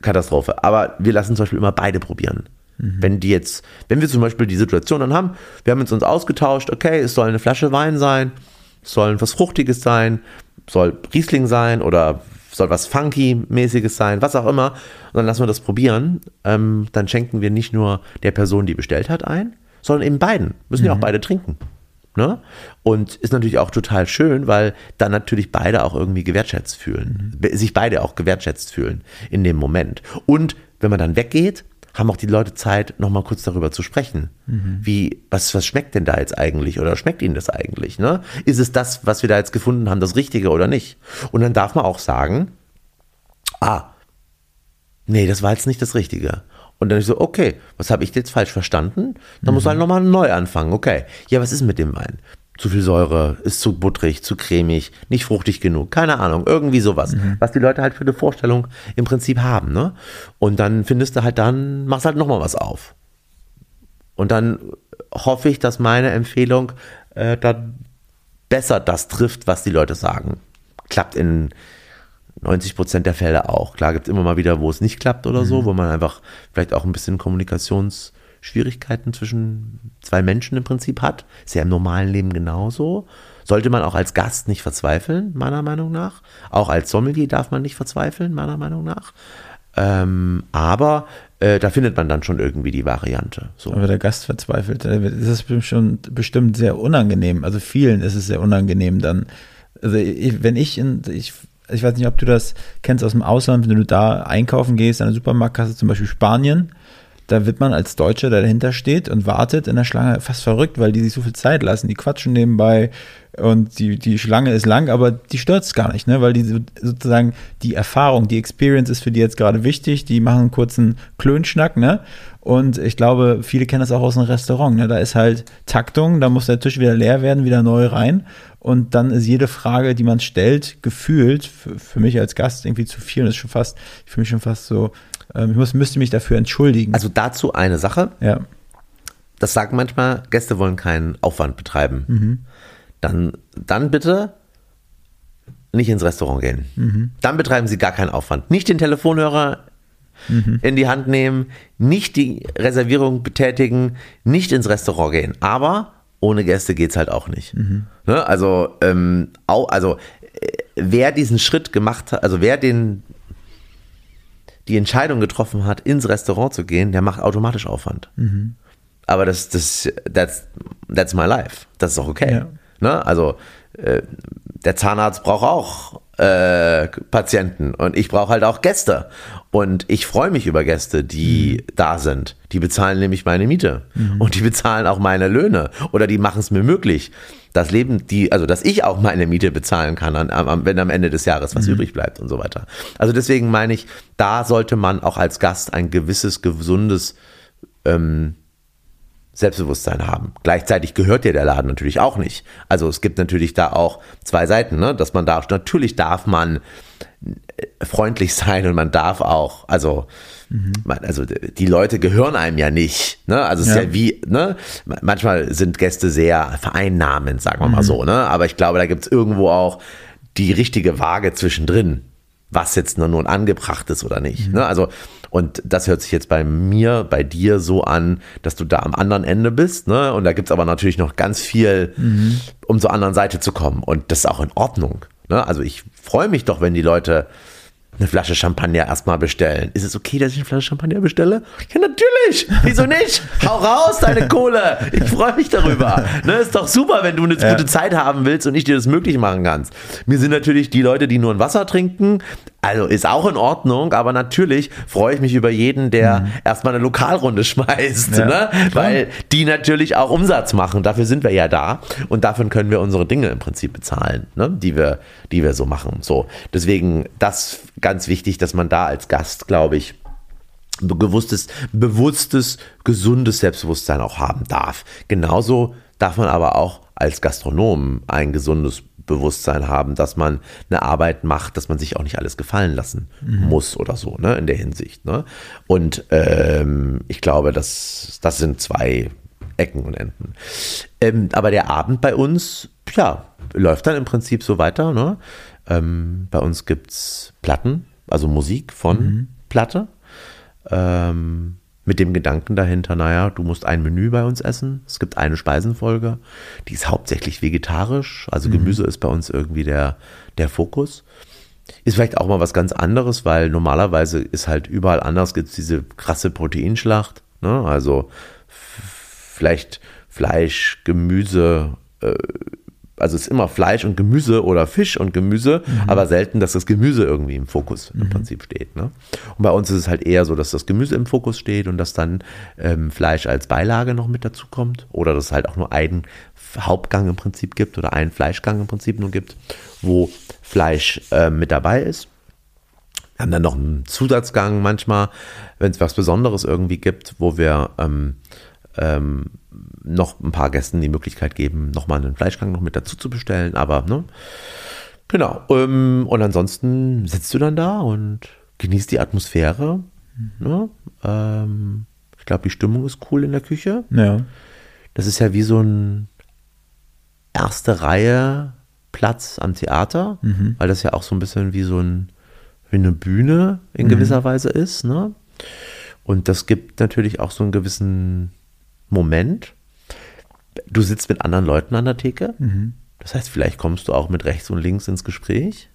Katastrophe. Aber wir lassen zum Beispiel immer beide probieren. Wenn die jetzt, wenn wir zum Beispiel die Situation dann haben, wir haben jetzt uns ausgetauscht, okay, es soll eine Flasche Wein sein, es soll was Fruchtiges sein, soll Riesling sein oder soll was Funky-mäßiges sein, was auch immer. Und dann lassen wir das probieren. Ähm, dann schenken wir nicht nur der Person, die bestellt hat, ein, sondern eben beiden. Müssen ja auch beide trinken. Ne? Und ist natürlich auch total schön, weil dann natürlich beide auch irgendwie gewertschätzt fühlen. Be- Sich beide auch gewertschätzt fühlen in dem Moment. Und wenn man dann weggeht, haben auch die Leute Zeit, nochmal kurz darüber zu sprechen. Wie, was, was schmeckt denn da jetzt eigentlich? Oder schmeckt ihnen das eigentlich? Ne? Ist es das, was wir da jetzt gefunden haben, das Richtige oder nicht? Und dann darf man auch sagen, ah, nee, das war jetzt nicht das Richtige. Und dann ich so, okay, was habe ich jetzt falsch verstanden? Dann muss halt nochmal neu anfangen. Okay, ja, was ist mit dem Wein? Zu viel Säure, ist zu butterig, zu cremig, nicht fruchtig genug, keine Ahnung, irgendwie sowas. Was die Leute halt für eine Vorstellung im Prinzip haben, ne? Und dann findest du halt dann, machst halt nochmal was auf. Und dann hoffe ich, dass meine Empfehlung äh, dann besser das trifft, was die Leute sagen. Klappt in 90 Prozent der Fälle auch. Klar gibt es immer mal wieder, wo es nicht klappt oder so, wo man einfach vielleicht auch ein bisschen Kommunikationsschwierigkeiten zwischen zwei Menschen im Prinzip hat. Ist ja im normalen Leben genauso. Sollte man auch als Gast nicht verzweifeln, meiner Meinung nach. Auch als Sommelier darf man nicht verzweifeln, meiner Meinung nach. Ähm, aber äh, da findet man dann schon irgendwie die Variante. So. Aber der Gast verzweifelt. dann ist es bestimmt, bestimmt sehr unangenehm. Also vielen ist es sehr unangenehm dann. Also ich, wenn ich in, ich, ich weiß nicht, ob du das kennst aus dem Ausland, wenn du da einkaufen gehst, an der Supermarktkasse, zum Beispiel Spanien, da wird man als Deutscher, der dahinter steht und wartet in der Schlange, fast verrückt, weil die sich so viel Zeit lassen. Die quatschen nebenbei und die, die Schlange ist lang, aber die es gar nicht, ne? weil die so- sozusagen die Erfahrung, die Experience ist für die jetzt gerade wichtig. Die machen einen kurzen Klönschnack, ne? Und ich glaube, viele kennen das auch aus einem Restaurant. Ne? Da ist halt Taktung, da muss der Tisch wieder leer werden, wieder neu rein. Und dann ist jede Frage, die man stellt, gefühlt für, für mich als Gast irgendwie zu viel. Und das ist schon fast, ich fühle mich schon fast so, ähm, ich muss, müsste mich dafür entschuldigen. Also dazu eine Sache. ja. Das sagen manchmal, Gäste wollen keinen Aufwand betreiben. Dann, dann bitte nicht ins Restaurant gehen. Dann betreiben Sie gar keinen Aufwand. Nicht den Telefonhörer in die Hand nehmen, nicht die Reservierung betätigen, nicht ins Restaurant gehen. Aber ohne Gäste geht's halt auch nicht. Ne? Also, ähm, au, also äh, wer diesen Schritt gemacht hat, also wer den die Entscheidung getroffen hat, ins Restaurant zu gehen, der macht automatisch Aufwand. Aber das, das, that's, that's my life. Das ist auch okay. Ja. Ne? Also äh, der Zahnarzt braucht auch äh, Patienten und ich brauche halt auch Gäste. Und ich freue mich über Gäste, die da sind. Die bezahlen nämlich meine Miete und die bezahlen auch meine Löhne oder die machen es mir möglich, das Leben, die, also dass ich auch meine Miete bezahlen kann, an, am, wenn am Ende des Jahres was übrig bleibt und so weiter. Also deswegen meine ich, da sollte man auch als Gast ein gewisses gesundes ähm, Selbstbewusstsein haben. Gleichzeitig gehört dir der Laden natürlich auch nicht. Also es gibt natürlich da auch zwei Seiten, ne? dass man da, natürlich darf man äh, freundlich [LAUGHS] sein und man darf auch, also, man, also die Leute gehören einem ja nicht. Ne? Also es ist Ja. ja wie, ne? manchmal sind Gäste sehr vereinnahmend, sagen wir mal so, ne? aber ich glaube, da gibt es irgendwo auch die richtige Waage zwischendrin, was jetzt nur nun angebracht ist oder nicht. Ne? Also, und das hört sich jetzt bei mir, bei dir so an, dass du da am anderen Ende bist. Ne? Und da gibt es aber natürlich noch ganz viel, um zur anderen Seite zu kommen. Und das ist auch in Ordnung. Ne? Also ich freue mich doch, wenn die Leute eine Flasche Champagner erstmal bestellen. Ist es okay, dass ich eine Flasche Champagner bestelle? Ja, natürlich. Wieso nicht? Hau raus, deine Kohle. Ich freue mich darüber. Ne, ist doch super, wenn du eine gute Zeit haben willst und ich dir das möglich machen kannst. Mir sind natürlich die Leute, die nur ein Wasser trinken, also ist auch in Ordnung, aber natürlich freue ich mich über jeden, der erstmal eine Lokalrunde [LAUGHS] schmeißt, Ja, ne? weil die natürlich auch Umsatz machen. Dafür sind wir ja da und dafür können wir unsere Dinge im Prinzip bezahlen, ne? die, wir, die wir so machen. So, deswegen das ganz wichtig, dass man da als Gast, glaube ich, bewusstes, bewusstes, gesundes Selbstbewusstsein auch haben darf. Genauso darf man aber auch als Gastronom ein gesundes Bewusstsein haben, dass man eine Arbeit macht, dass man sich auch nicht alles gefallen lassen muss oder so, ne, in der Hinsicht. Ne? Und ähm, ich glaube, das, das sind zwei Ecken und Enden. Ähm, aber der Abend bei uns, ja, läuft dann im Prinzip so weiter. Ne? Ähm, bei uns gibt es Platten, also Musik von Platte. Ähm, mit dem Gedanken dahinter, naja, du musst ein Menü bei uns essen. Es gibt eine Speisenfolge, die ist hauptsächlich vegetarisch. Also Gemüse ist bei uns irgendwie der, der Fokus. Ist vielleicht auch mal was ganz anderes, weil normalerweise ist halt überall anders, gibt es diese krasse Proteinschlacht. Ne? Also vielleicht Fleisch, Gemüse, äh, also es ist immer Fleisch und Gemüse oder Fisch und Gemüse, Mhm. aber selten, dass das Gemüse irgendwie im Fokus im Prinzip steht. Ne? Und bei uns ist es halt eher so, dass das Gemüse im Fokus steht und dass dann ähm, Fleisch als Beilage noch mit dazu kommt oder dass es halt auch nur einen Hauptgang im Prinzip gibt oder einen Fleischgang im Prinzip nur gibt, wo Fleisch äh, mit dabei ist. Wir haben dann noch einen Zusatzgang manchmal, wenn es was Besonderes irgendwie gibt, wo wir ähm, ähm, noch ein paar Gästen die Möglichkeit geben, nochmal einen Fleischgang noch mit dazu zu bestellen. Aber, ne? Genau. Ähm, und ansonsten sitzt du dann da und genießt die Atmosphäre. Ne? Ähm, ich glaube, die Stimmung ist cool in der Küche. Ja. Das ist ja wie so ein erste Reihe Platz am Theater, weil das ja auch so ein bisschen wie so ein, wie eine Bühne in gewisser Weise ist. Ne? Und das gibt natürlich auch so einen gewissen Moment. Du sitzt mit anderen Leuten an der Theke. Das heißt, vielleicht kommst du auch mit rechts und links ins Gespräch.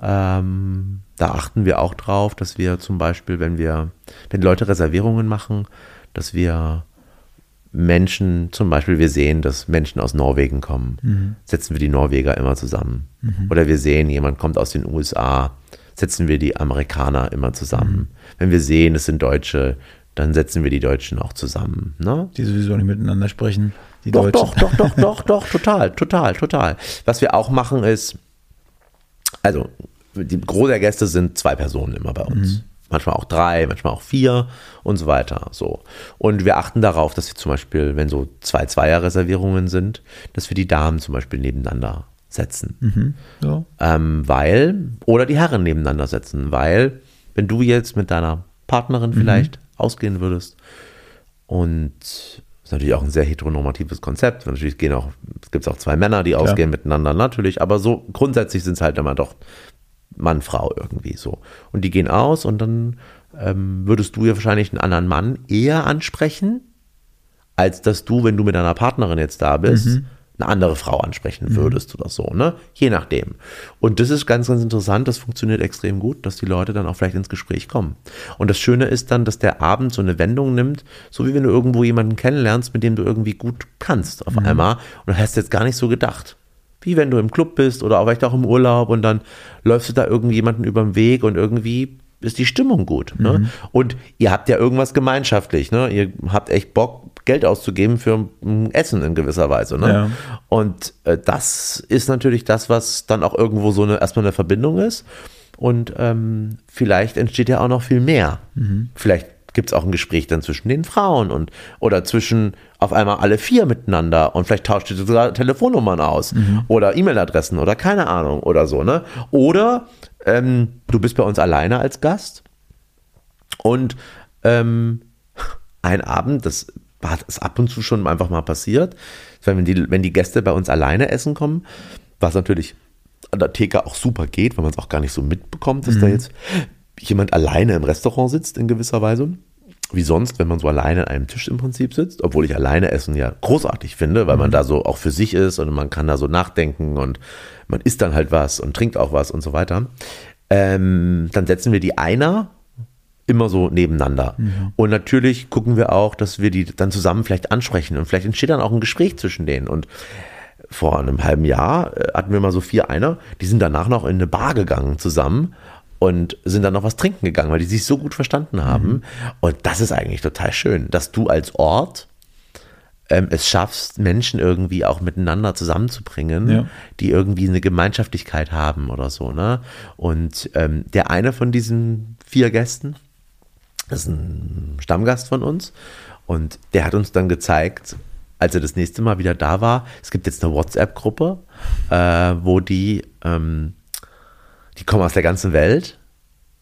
Ähm, da achten wir auch drauf, dass wir zum Beispiel, wenn wir, wenn Leute Reservierungen machen, dass wir Menschen, zum Beispiel wir sehen, dass Menschen aus Norwegen kommen, setzen wir die Norweger immer zusammen. Oder wir sehen, jemand kommt aus den USA, setzen wir die Amerikaner immer zusammen. Wenn wir sehen, es sind Deutsche, dann setzen wir die Deutschen auch zusammen. Ne? Die sowieso nicht miteinander sprechen. Die Doch, Deutschen. doch, doch, doch, doch, doch, [LAUGHS] total, total, total. Was wir auch machen ist, also die Gros der Gäste sind zwei Personen immer bei uns. Manchmal auch drei, manchmal auch vier und so weiter. So. Und wir achten darauf, dass wir zum Beispiel, wenn so zwei Zweier-Reservierungen sind, dass wir die Damen zum Beispiel nebeneinander setzen. Ja. Ähm, weil, oder die Herren nebeneinander setzen, weil, wenn du jetzt mit deiner Partnerin vielleicht ausgehen würdest und das ist natürlich auch ein sehr heteronormatives Konzept. Natürlich gehen auch, es gibt auch zwei Männer, die ausgehen miteinander, natürlich, aber so grundsätzlich sind es halt immer doch Mann, Frau irgendwie so. Und die gehen aus und dann ähm, würdest du ja wahrscheinlich einen anderen Mann eher ansprechen, als dass du, wenn du mit deiner Partnerin jetzt da bist, eine andere Frau ansprechen würdest oder so, ne? Je nachdem. Und das ist ganz, ganz interessant, das funktioniert extrem gut, dass die Leute dann auch vielleicht ins Gespräch kommen. Und das Schöne ist dann, dass der Abend so eine Wendung nimmt, so wie wenn du irgendwo jemanden kennenlernst, mit dem du irgendwie gut kannst auf einmal und hast jetzt gar nicht so gedacht. Wie wenn du im Club bist oder vielleicht auch im Urlaub und dann läufst du da irgendjemanden über den Weg und irgendwie ist die Stimmung gut. Ne? Und ihr habt ja irgendwas gemeinschaftlich. Ne? Ihr habt echt Bock, Geld auszugeben für Essen in gewisser Weise. Ne? Ja. Und äh, das ist natürlich das, was dann auch irgendwo so eine erstmal eine Verbindung ist. Und ähm, vielleicht entsteht ja auch noch viel mehr. Vielleicht gibt es auch ein Gespräch dann zwischen den Frauen und oder zwischen auf einmal alle vier miteinander und vielleicht tauscht ihr sogar Telefonnummern aus oder E-Mail-Adressen oder keine Ahnung oder so, ne? Oder ähm, du bist bei uns alleine als Gast und ähm, ein Abend, das es ab und zu schon einfach mal passiert, wenn die, wenn die Gäste bei uns alleine essen kommen, was natürlich an der Theke auch super geht, weil man es auch gar nicht so mitbekommt, dass da jetzt jemand alleine im Restaurant sitzt in gewisser Weise. Wie sonst, wenn man so alleine an einem Tisch im Prinzip sitzt, obwohl ich alleine essen ja großartig finde, weil man da so auch für sich ist und man kann da so nachdenken und man isst dann halt was und trinkt auch was und so weiter. Ähm, dann setzen wir die einer immer so nebeneinander. Und natürlich gucken wir auch, dass wir die dann zusammen vielleicht ansprechen und vielleicht entsteht dann auch ein Gespräch zwischen denen. Und vor einem halben Jahr äh, hatten wir mal so vier einer, die sind danach noch in eine Bar gegangen zusammen und sind dann noch was trinken gegangen, weil die sich so gut verstanden haben. Und das ist eigentlich total schön, dass du als Ort ähm, es schaffst, Menschen irgendwie auch miteinander zusammenzubringen, Ja. die irgendwie eine Gemeinschaftlichkeit haben oder so. Ne? Und ähm, der eine von diesen vier Gästen, das ist ein Stammgast von uns, und der hat uns dann gezeigt, als er das nächste Mal wieder da war, es gibt jetzt eine WhatsApp-Gruppe, äh, wo die, ähm, die kommen aus der ganzen Welt,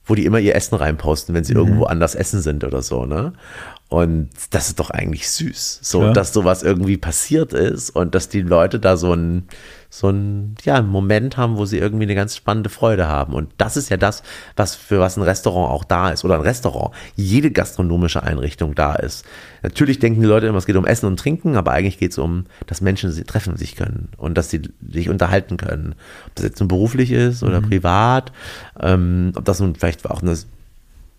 wo die immer ihr Essen reinposten, wenn sie irgendwo anders essen sind oder so, ne? Und das ist doch eigentlich süß, so, Ja. dass sowas irgendwie passiert ist und dass die Leute da so ein, so ein, ja, einen Moment haben, wo sie irgendwie eine ganz spannende Freude haben. Und das ist ja das, was für was ein Restaurant auch da ist oder ein Restaurant, jede gastronomische Einrichtung da ist. Natürlich denken die Leute immer, es geht um Essen und Trinken, aber eigentlich geht es um, dass Menschen sie treffen sich können und dass sie sich unterhalten können. Ob das jetzt nun beruflich ist oder privat, ähm, ob das nun vielleicht auch eine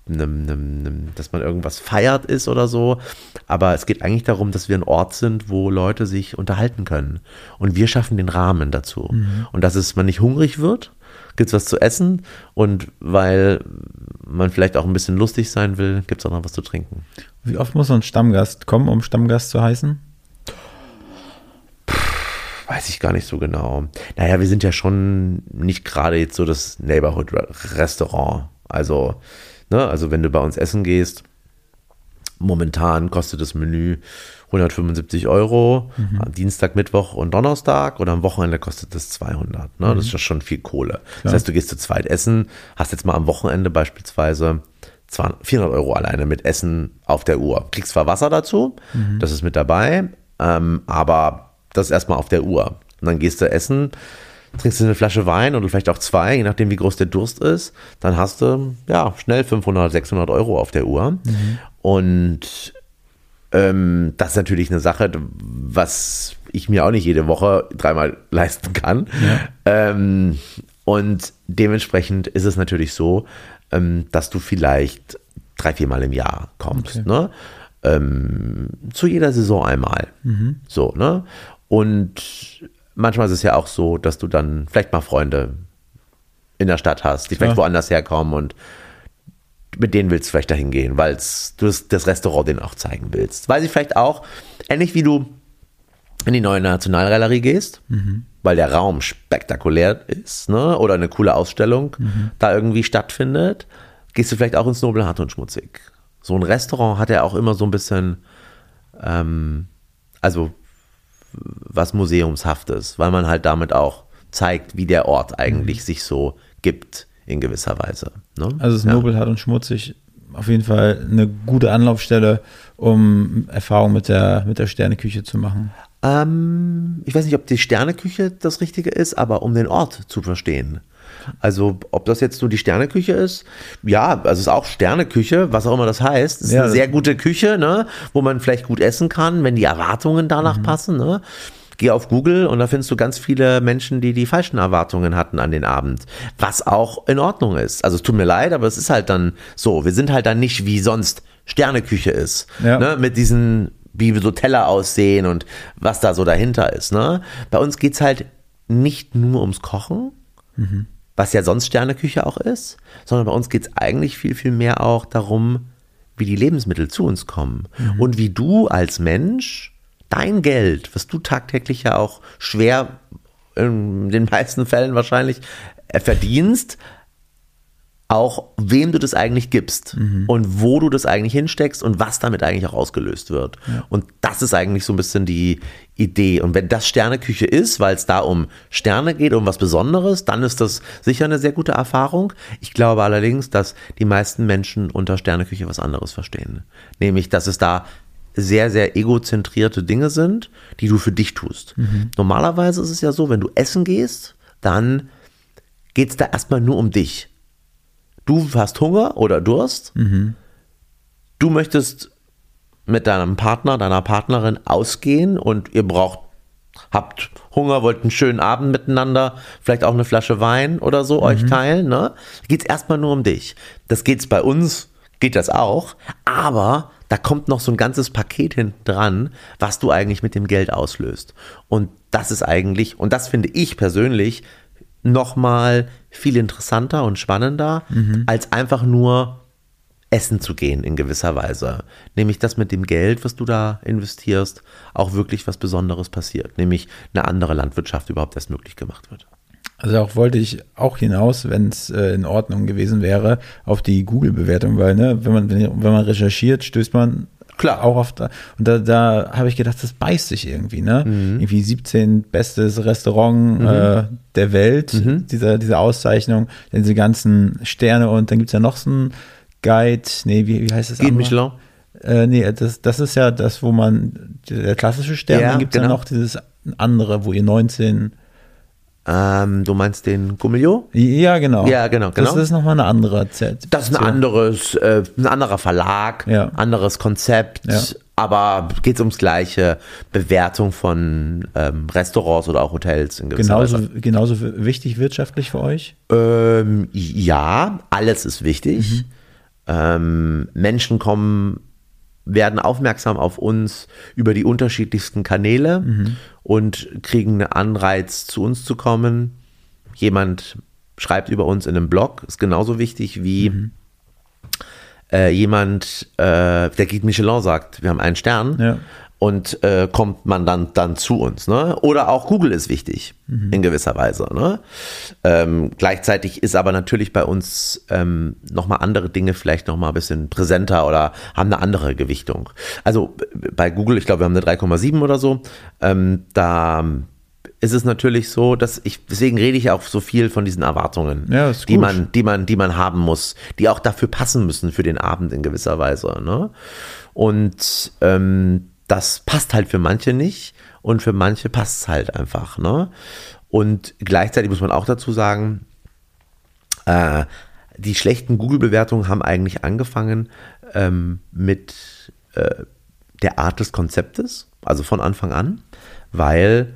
einem, einem, dass man irgendwas feiert ist oder so. Aber es geht eigentlich darum, dass wir ein Ort sind, wo Leute sich unterhalten können. Und wir schaffen den Rahmen dazu. Mhm. Und dass es man nicht hungrig wird, gibt es was zu essen. Und weil man vielleicht auch ein bisschen lustig sein will, gibt es auch noch was zu trinken. Wie oft muss ein Stammgast kommen, um Stammgast zu heißen? Weiß ich gar nicht so genau. Naja, wir sind ja schon nicht gerade jetzt so das Neighborhood-Restaurant. Also, ne, also wenn du bei uns essen gehst, momentan kostet das Menü 175 Euro, am Dienstag, Mittwoch und Donnerstag und am Wochenende kostet das 200. Ne? Das ist ja schon viel Kohle. Das heißt, du gehst zu zweit essen, hast jetzt mal am Wochenende beispielsweise 200 400 Euro alleine mit Essen auf der Uhr. Kriegst zwar Wasser dazu, das ist mit dabei, ähm, aber das ist erstmal auf der Uhr. Und dann gehst du essen, trinkst du eine Flasche Wein oder vielleicht auch zwei, je nachdem wie groß der Durst ist, dann hast du ja schnell 500, 600 Euro auf der Uhr. Und ähm, das ist natürlich eine Sache, was ich mir auch nicht jede Woche dreimal [LAUGHS] leisten kann. Ähm, und dementsprechend ist es natürlich so, ähm, dass du vielleicht drei, viermal im Jahr kommst. Okay. Ne? Ähm, zu jeder Saison einmal. So, ne? Und manchmal ist es ja auch so, dass du dann vielleicht mal Freunde in der Stadt hast, die vielleicht Klar. woanders herkommen und mit denen willst du vielleicht dahin gehen, weil du das, das Restaurant denen auch zeigen willst. Weiß ich vielleicht auch, ähnlich wie du in die neue Nationalgalerie gehst, weil der Raum spektakulär ist, ne? oder eine coole Ausstellung da irgendwie stattfindet, gehst du vielleicht auch ins Nobelhart und Schmutzig. So ein Restaurant hat ja auch immer so ein bisschen, ähm, also was Museumshaftes, weil man halt damit auch zeigt, wie der Ort eigentlich sich so gibt in gewisser Weise. Ne? Also es ist Ja. nobelhart und schmutzig. Auf jeden Fall eine gute Anlaufstelle, um Erfahrung mit der, mit der Sterneküche zu machen. Ähm, ich weiß nicht, ob die Sterneküche das Richtige ist, aber um den Ort zu verstehen. Also, ob das jetzt so die Sterneküche ist, ja, also es ist auch Sterneküche, was auch immer das heißt. Es ist Ja. eine sehr gute Küche, ne, wo man vielleicht gut essen kann, wenn die Erwartungen danach passen, ne. Geh auf Google und da findest du ganz viele Menschen, die die falschen Erwartungen hatten an den Abend. Was auch in Ordnung ist. Also es tut mir leid, aber es ist halt dann so. Wir sind halt dann nicht wie sonst Sterneküche ist. Ja. Ne? Mit diesen, wie so Teller aussehen und was da so dahinter ist. Ne? Bei uns geht es halt nicht nur ums Kochen, was ja sonst Sterneküche auch ist, sondern bei uns geht es eigentlich viel, viel mehr auch darum, wie die Lebensmittel zu uns kommen. Und wie du als Mensch dein Geld, was du tagtäglich ja auch schwer in den meisten Fällen wahrscheinlich äh, verdienst, auch wem du das eigentlich gibst und wo du das eigentlich hinsteckst und was damit eigentlich auch ausgelöst wird. Und das ist eigentlich so ein bisschen die Idee. Und wenn das Sterneküche ist, weil es da um Sterne geht, um was Besonderes, dann ist das sicher eine sehr gute Erfahrung. Ich glaube allerdings, dass die meisten Menschen unter Sterneküche was anderes verstehen. Nämlich, dass es da sehr, sehr egozentrierte Dinge sind, die du für dich tust. Normalerweise ist es ja so, wenn du essen gehst, dann geht es da erstmal nur um dich. Du hast Hunger oder Durst. Du möchtest mit deinem Partner, deiner Partnerin ausgehen und ihr braucht, habt Hunger, wollt einen schönen Abend miteinander, vielleicht auch eine Flasche Wein oder so euch teilen. Ne? Geht es erstmal nur um dich. Das geht's bei uns, geht das auch, aber da kommt noch so ein ganzes Paket hinten dran, was du eigentlich mit dem Geld auslöst. Und das ist eigentlich, und das finde ich persönlich nochmal viel interessanter und spannender, als einfach nur essen zu gehen in gewisser Weise. Nämlich, dass mit dem Geld, was du da investierst, auch wirklich was Besonderes passiert. Nämlich eine andere Landwirtschaft überhaupt erst möglich gemacht wird. Also auch wollte ich auch hinaus, wenn es äh, in Ordnung gewesen wäre, auf die Google-Bewertung, weil ne, wenn man wenn man recherchiert, stößt man Klar. auch auf da und da, da habe ich gedacht, das beißt sich irgendwie, ne? Irgendwie 17 bestes Restaurant äh, der Welt, dieser diese Auszeichnung, dann diese ganzen Sterne und dann gibt's ja noch so einen Guide, nee, wie, wie heißt das? Guide? Michelin? Äh, nee, das, das ist ja das, wo man, der klassische Stern, Ja, dann gibt es genau. ja noch dieses andere, wo ihr 19 Ähm, du meinst den Gomilio? Ja, genau. Ja, genau, genau. Das ist nochmal eine andere Z Das ist ein anderes, äh, ein anderer Verlag, Ja. anderes Konzept, Ja. aber geht ums gleiche Bewertung von ähm, Restaurants oder auch Hotels in gewisser Genauso, Weise. genauso wichtig wirtschaftlich für euch? Ähm, ja, alles ist wichtig. Ähm, Menschen kommen, werden aufmerksam auf uns über die unterschiedlichsten Kanäle und kriegen einen Anreiz, zu uns zu kommen. Jemand schreibt über uns in einem Blog, ist genauso wichtig wie äh, jemand, äh, der Guide Michelin sagt, wir haben einen Stern Ja. Und äh, kommt man dann, dann zu uns. Ne? Oder auch Google ist wichtig in gewisser Weise. Ne? Ähm, gleichzeitig ist aber natürlich bei uns ähm, nochmal andere Dinge vielleicht nochmal ein bisschen präsenter oder haben eine andere Gewichtung. Also bei Google, ich glaube, wir haben eine 3,7 oder so. Ähm, da ist es natürlich so, dass ich, deswegen rede ich auch so viel von diesen Erwartungen, Ja, die man, die man, die man haben muss, die auch dafür passen müssen für den Abend in gewisser Weise. Ne? Und ähm, das passt halt für manche nicht und für manche passt es halt einfach. Ne? Und gleichzeitig muss man auch dazu sagen, äh, die schlechten Google-Bewertungen haben eigentlich angefangen ähm, mit äh, der Art des Konzeptes, also von Anfang an, weil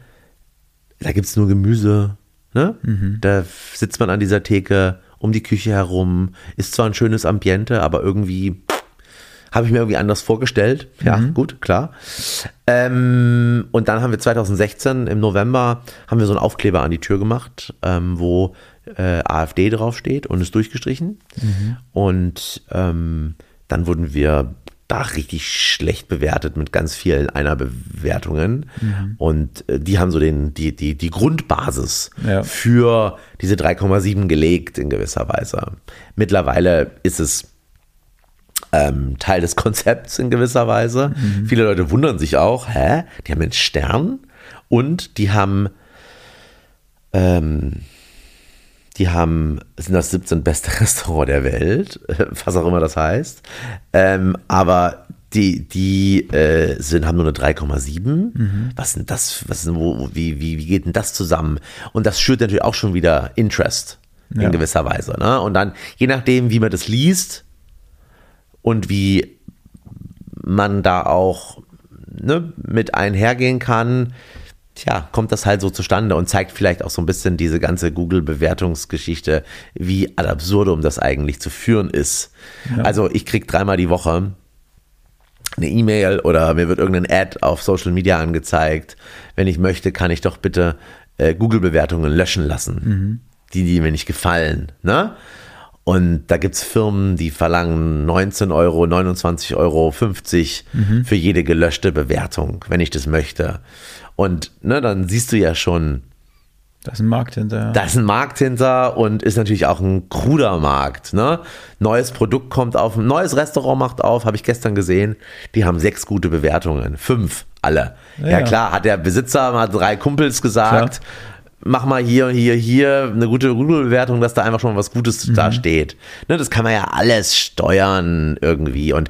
da gibt es nur Gemüse. Ne? Da sitzt man an dieser Theke um die Küche herum, ist zwar ein schönes Ambiente, aber irgendwie habe ich mir irgendwie anders vorgestellt. Ja, gut, klar. Ähm, und dann haben wir 2016 im November haben wir so einen Aufkleber an die Tür gemacht, ähm, wo äh, AfD draufsteht und ist durchgestrichen. Und ähm, dann wurden wir da richtig schlecht bewertet mit ganz vielen Einer-Bewertungen. Und äh, die haben so den, die, die, die Grundbasis Ja. für diese 3,7 gelegt in gewisser Weise. Mittlerweile ist es ähm, Teil des Konzepts in gewisser Weise. Viele Leute wundern sich auch, hä? Die haben einen Stern und die haben, ähm, die haben, sind das 17 beste [LAUGHS] Restaurant der Welt, [LAUGHS] was auch immer das heißt. Ähm, aber die, die äh, sind, haben nur eine 3,7. Was sind das? Was sind, wo, wie, wie, wie geht denn das zusammen? Und das schürt natürlich auch schon wieder Interest in Ja. gewisser Weise. Ne? Und dann, je nachdem, wie man das liest, und wie man da auch ne, mit einhergehen kann, tja, kommt das halt so zustande und zeigt vielleicht auch so ein bisschen diese ganze Google-Bewertungsgeschichte, wie ad absurdum das eigentlich zu führen ist. Also ich krieg dreimal die Woche eine E-Mail oder mir wird irgendein Ad auf Social Media angezeigt. Wenn ich möchte, kann ich doch bitte äh, Google-Bewertungen löschen lassen, die, die mir nicht gefallen. Ne? Und da gibt's Firmen, die verlangen 19 Euro, 29 Euro, 50 für jede gelöschte Bewertung, wenn ich das möchte. Und ne, dann siehst du ja schon, Da ist ein Markt hinterher. da ist ein Markt hinter und ist natürlich auch ein kruder Markt. Ne? Neues Produkt kommt auf, ein neues Restaurant macht auf, habe ich gestern gesehen. Die haben sechs gute Bewertungen, fünf alle. Ja, Ja. klar, hat der Besitzer mal drei Kumpels gesagt. Mach mal hier, hier, hier eine gute Google-Bewertung, dass da einfach schon was Gutes da steht. Ne, das kann man ja alles steuern irgendwie. Und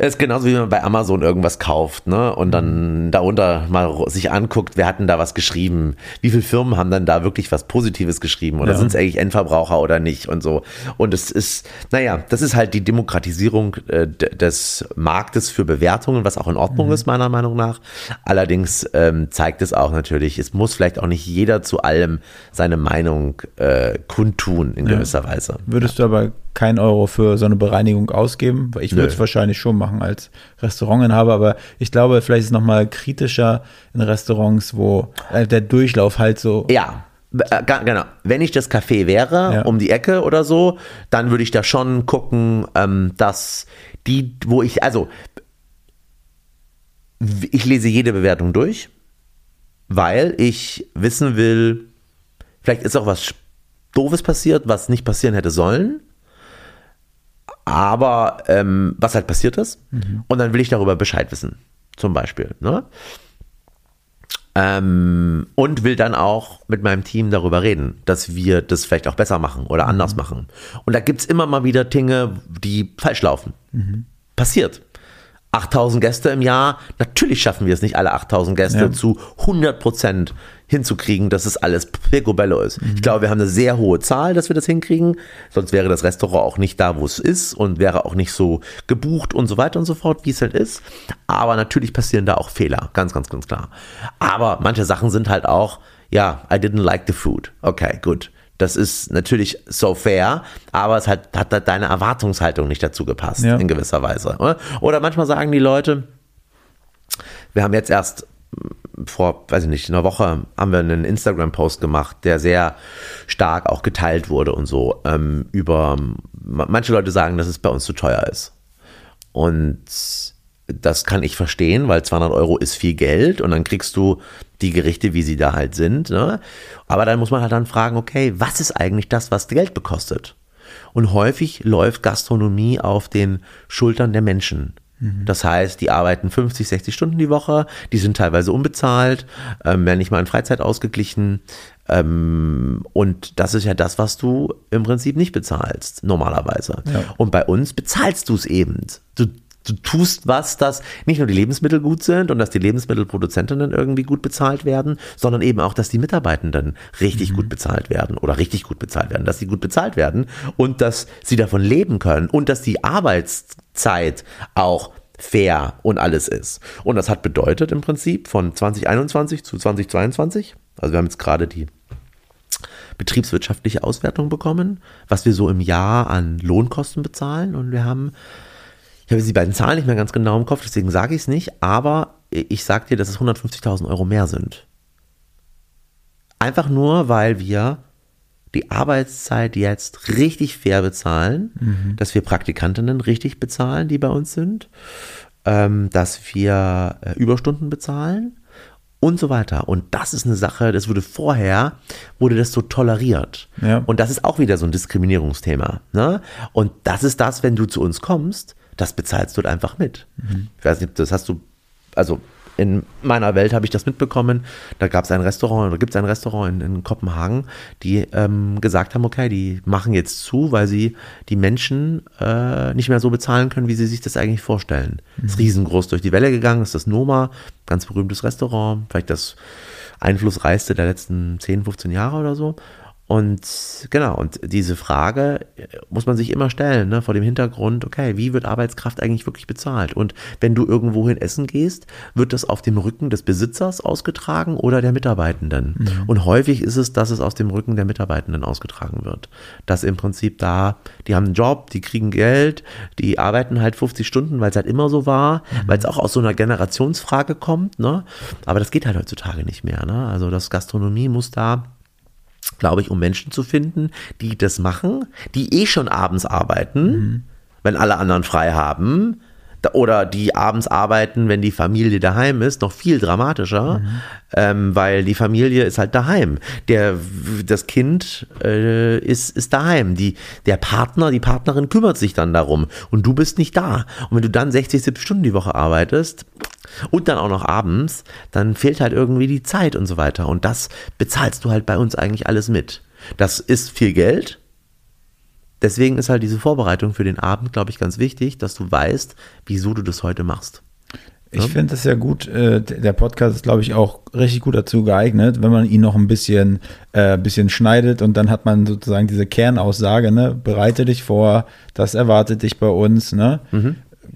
es ist genauso wie man bei Amazon irgendwas kauft, ne? Und dann darunter mal sich anguckt, wer hat denn da was geschrieben? Wie viele Firmen haben dann da wirklich was Positives geschrieben? Oder Ja. sind es eigentlich Endverbraucher oder nicht? Und so. Und es ist, naja, das ist halt die Demokratisierung äh, des Marktes für Bewertungen, was auch in Ordnung ist, meiner Meinung nach. Allerdings ähm, zeigt es auch natürlich, es muss vielleicht auch nicht jeder zu allem seine Meinung äh, kundtun in gewisser Weise. Würdest du aber keinen Euro für so eine Bereinigung ausgeben? Weil Ich würde es Nö. wahrscheinlich schon machen als Restaurantinhaber, aber ich glaube, vielleicht ist es nochmal kritischer in Restaurants, wo äh, der Durchlauf halt so. Ja, äh, genau. Wenn ich das Café wäre, Ja. um die Ecke oder so, dann würde ich da schon gucken, ähm, dass die, wo ich, also ich lese jede Bewertung durch, weil ich wissen will, vielleicht ist auch was Doofes passiert, was nicht passieren hätte sollen. Aber ähm, was halt passiert ist. Und dann will ich darüber Bescheid wissen. Zum Beispiel. Ne? Ähm, und will dann auch mit meinem Team darüber reden, dass wir das vielleicht auch besser machen oder anders machen. Und da gibt es immer mal wieder Dinge, die falsch laufen. Passiert. 8000 Gäste im Jahr, natürlich schaffen wir es nicht, alle 8000 Gäste Ja. zu 100 Prozent hinzukriegen, dass es alles picobello ist. Ich glaube, wir haben eine sehr hohe Zahl, dass wir das hinkriegen. Sonst wäre das Restaurant auch nicht da, wo es ist und wäre auch nicht so gebucht und so weiter und so fort, wie es halt ist. Aber natürlich passieren da auch Fehler, ganz, ganz, ganz klar. Aber manche Sachen sind halt auch, ja, I didn't like the food. Okay, gut. Das ist natürlich so fair, aber es hat, hat deine Erwartungshaltung nicht dazu gepasst, Ja. in gewisser Weise. Oder? oder manchmal sagen die Leute, wir haben jetzt erst mm, vor, weiß ich nicht, einer Woche haben wir einen Instagram-Post gemacht, der sehr stark auch geteilt wurde und so ähm, über, manche Leute sagen, dass es bei uns zu teuer ist. Und das kann ich verstehen, weil 200 Euro ist viel Geld und dann kriegst du die Gerichte, wie sie da halt sind. Ne? Aber dann muss man halt dann fragen, okay, was ist eigentlich das, was Geld bekostet? Und häufig läuft Gastronomie auf den Schultern der Menschen. Das heißt, die arbeiten 50, 60 Stunden die Woche, die sind teilweise unbezahlt, ähm, werden nicht mal in Freizeit ausgeglichen. Ähm, und das ist ja das, was du im Prinzip nicht bezahlst, normalerweise. Ja. Und bei uns bezahlst du es eben. Du, du tust was, dass nicht nur die Lebensmittel gut sind und dass die Lebensmittelproduzentinnen irgendwie gut bezahlt werden, sondern eben auch, dass die Mitarbeitenden richtig gut bezahlt werden oder richtig gut bezahlt werden, dass sie gut bezahlt werden und dass sie davon leben können und dass die Arbeitszeit auch fair und alles ist. Und das hat bedeutet im Prinzip von 2021 zu 2022, also wir haben jetzt gerade die betriebswirtschaftliche Auswertung bekommen, was wir so im Jahr an Lohnkosten bezahlen. Und wir haben, ich habe jetzt die beiden Zahlen nicht mehr ganz genau im Kopf, deswegen sage ich es nicht, aber ich sage dir, dass es 150.000 Euro mehr sind. Einfach nur, weil wir die Arbeitszeit jetzt richtig fair bezahlen, dass wir Praktikantinnen richtig bezahlen, die bei uns sind, ähm, dass wir äh, Überstunden bezahlen und so weiter. Und das ist eine Sache, das wurde vorher, wurde das so toleriert. Ja. Und das ist auch wieder so ein Diskriminierungsthema. Ne? Und das ist das, wenn du zu uns kommst, das bezahlst du einfach mit. Ich weiß nicht, das hast du, also in meiner Welt habe ich das mitbekommen. Da gab es ein Restaurant oder gibt es ein Restaurant in, in Kopenhagen, die ähm, gesagt haben, okay, die machen jetzt zu, weil sie die Menschen äh, nicht mehr so bezahlen können, wie sie sich das eigentlich vorstellen. Ist riesengroß durch die Welle gegangen, ist das Noma, ganz berühmtes Restaurant, vielleicht das einflussreichste der letzten 10, 15 Jahre oder so. Und genau, und diese Frage äh, muss man sich immer stellen, ne, vor dem Hintergrund, okay, wie wird Arbeitskraft eigentlich wirklich bezahlt? Und wenn du irgendwohin essen gehst, wird das auf dem Rücken des Besitzers ausgetragen oder der Mitarbeitenden? Und häufig ist es, dass es aus dem Rücken der Mitarbeitenden ausgetragen wird. Dass im Prinzip da, die haben einen Job, die kriegen Geld, die arbeiten halt 50 Stunden, weil es halt immer so war, weil es auch aus so einer Generationsfrage kommt, ne? Aber das geht halt heutzutage nicht mehr, ne? Also das Gastronomie muss da glaube ich, um Menschen zu finden, die das machen, die eh schon abends arbeiten, wenn alle anderen frei haben. Oder die abends arbeiten, wenn die Familie daheim ist, noch viel dramatischer, ähm, weil die Familie ist halt daheim. Der, das Kind äh, ist, ist daheim. Die, der Partner, die Partnerin kümmert sich dann darum und du bist nicht da. Und wenn du dann 60, 70 Stunden die Woche arbeitest, und dann auch noch abends, dann fehlt halt irgendwie die Zeit und so weiter. Und das bezahlst du halt bei uns eigentlich alles mit. Das ist viel Geld. Deswegen ist halt diese Vorbereitung für den Abend, glaube ich, ganz wichtig, dass du weißt, wieso du das heute machst. Ich finde das ja gut. Äh, der Podcast ist, glaube ich, auch richtig gut dazu geeignet, wenn man ihn noch ein bisschen, äh, bisschen schneidet und dann hat man sozusagen diese Kernaussage, ne? Bereite dich vor, das erwartet dich bei uns, ne?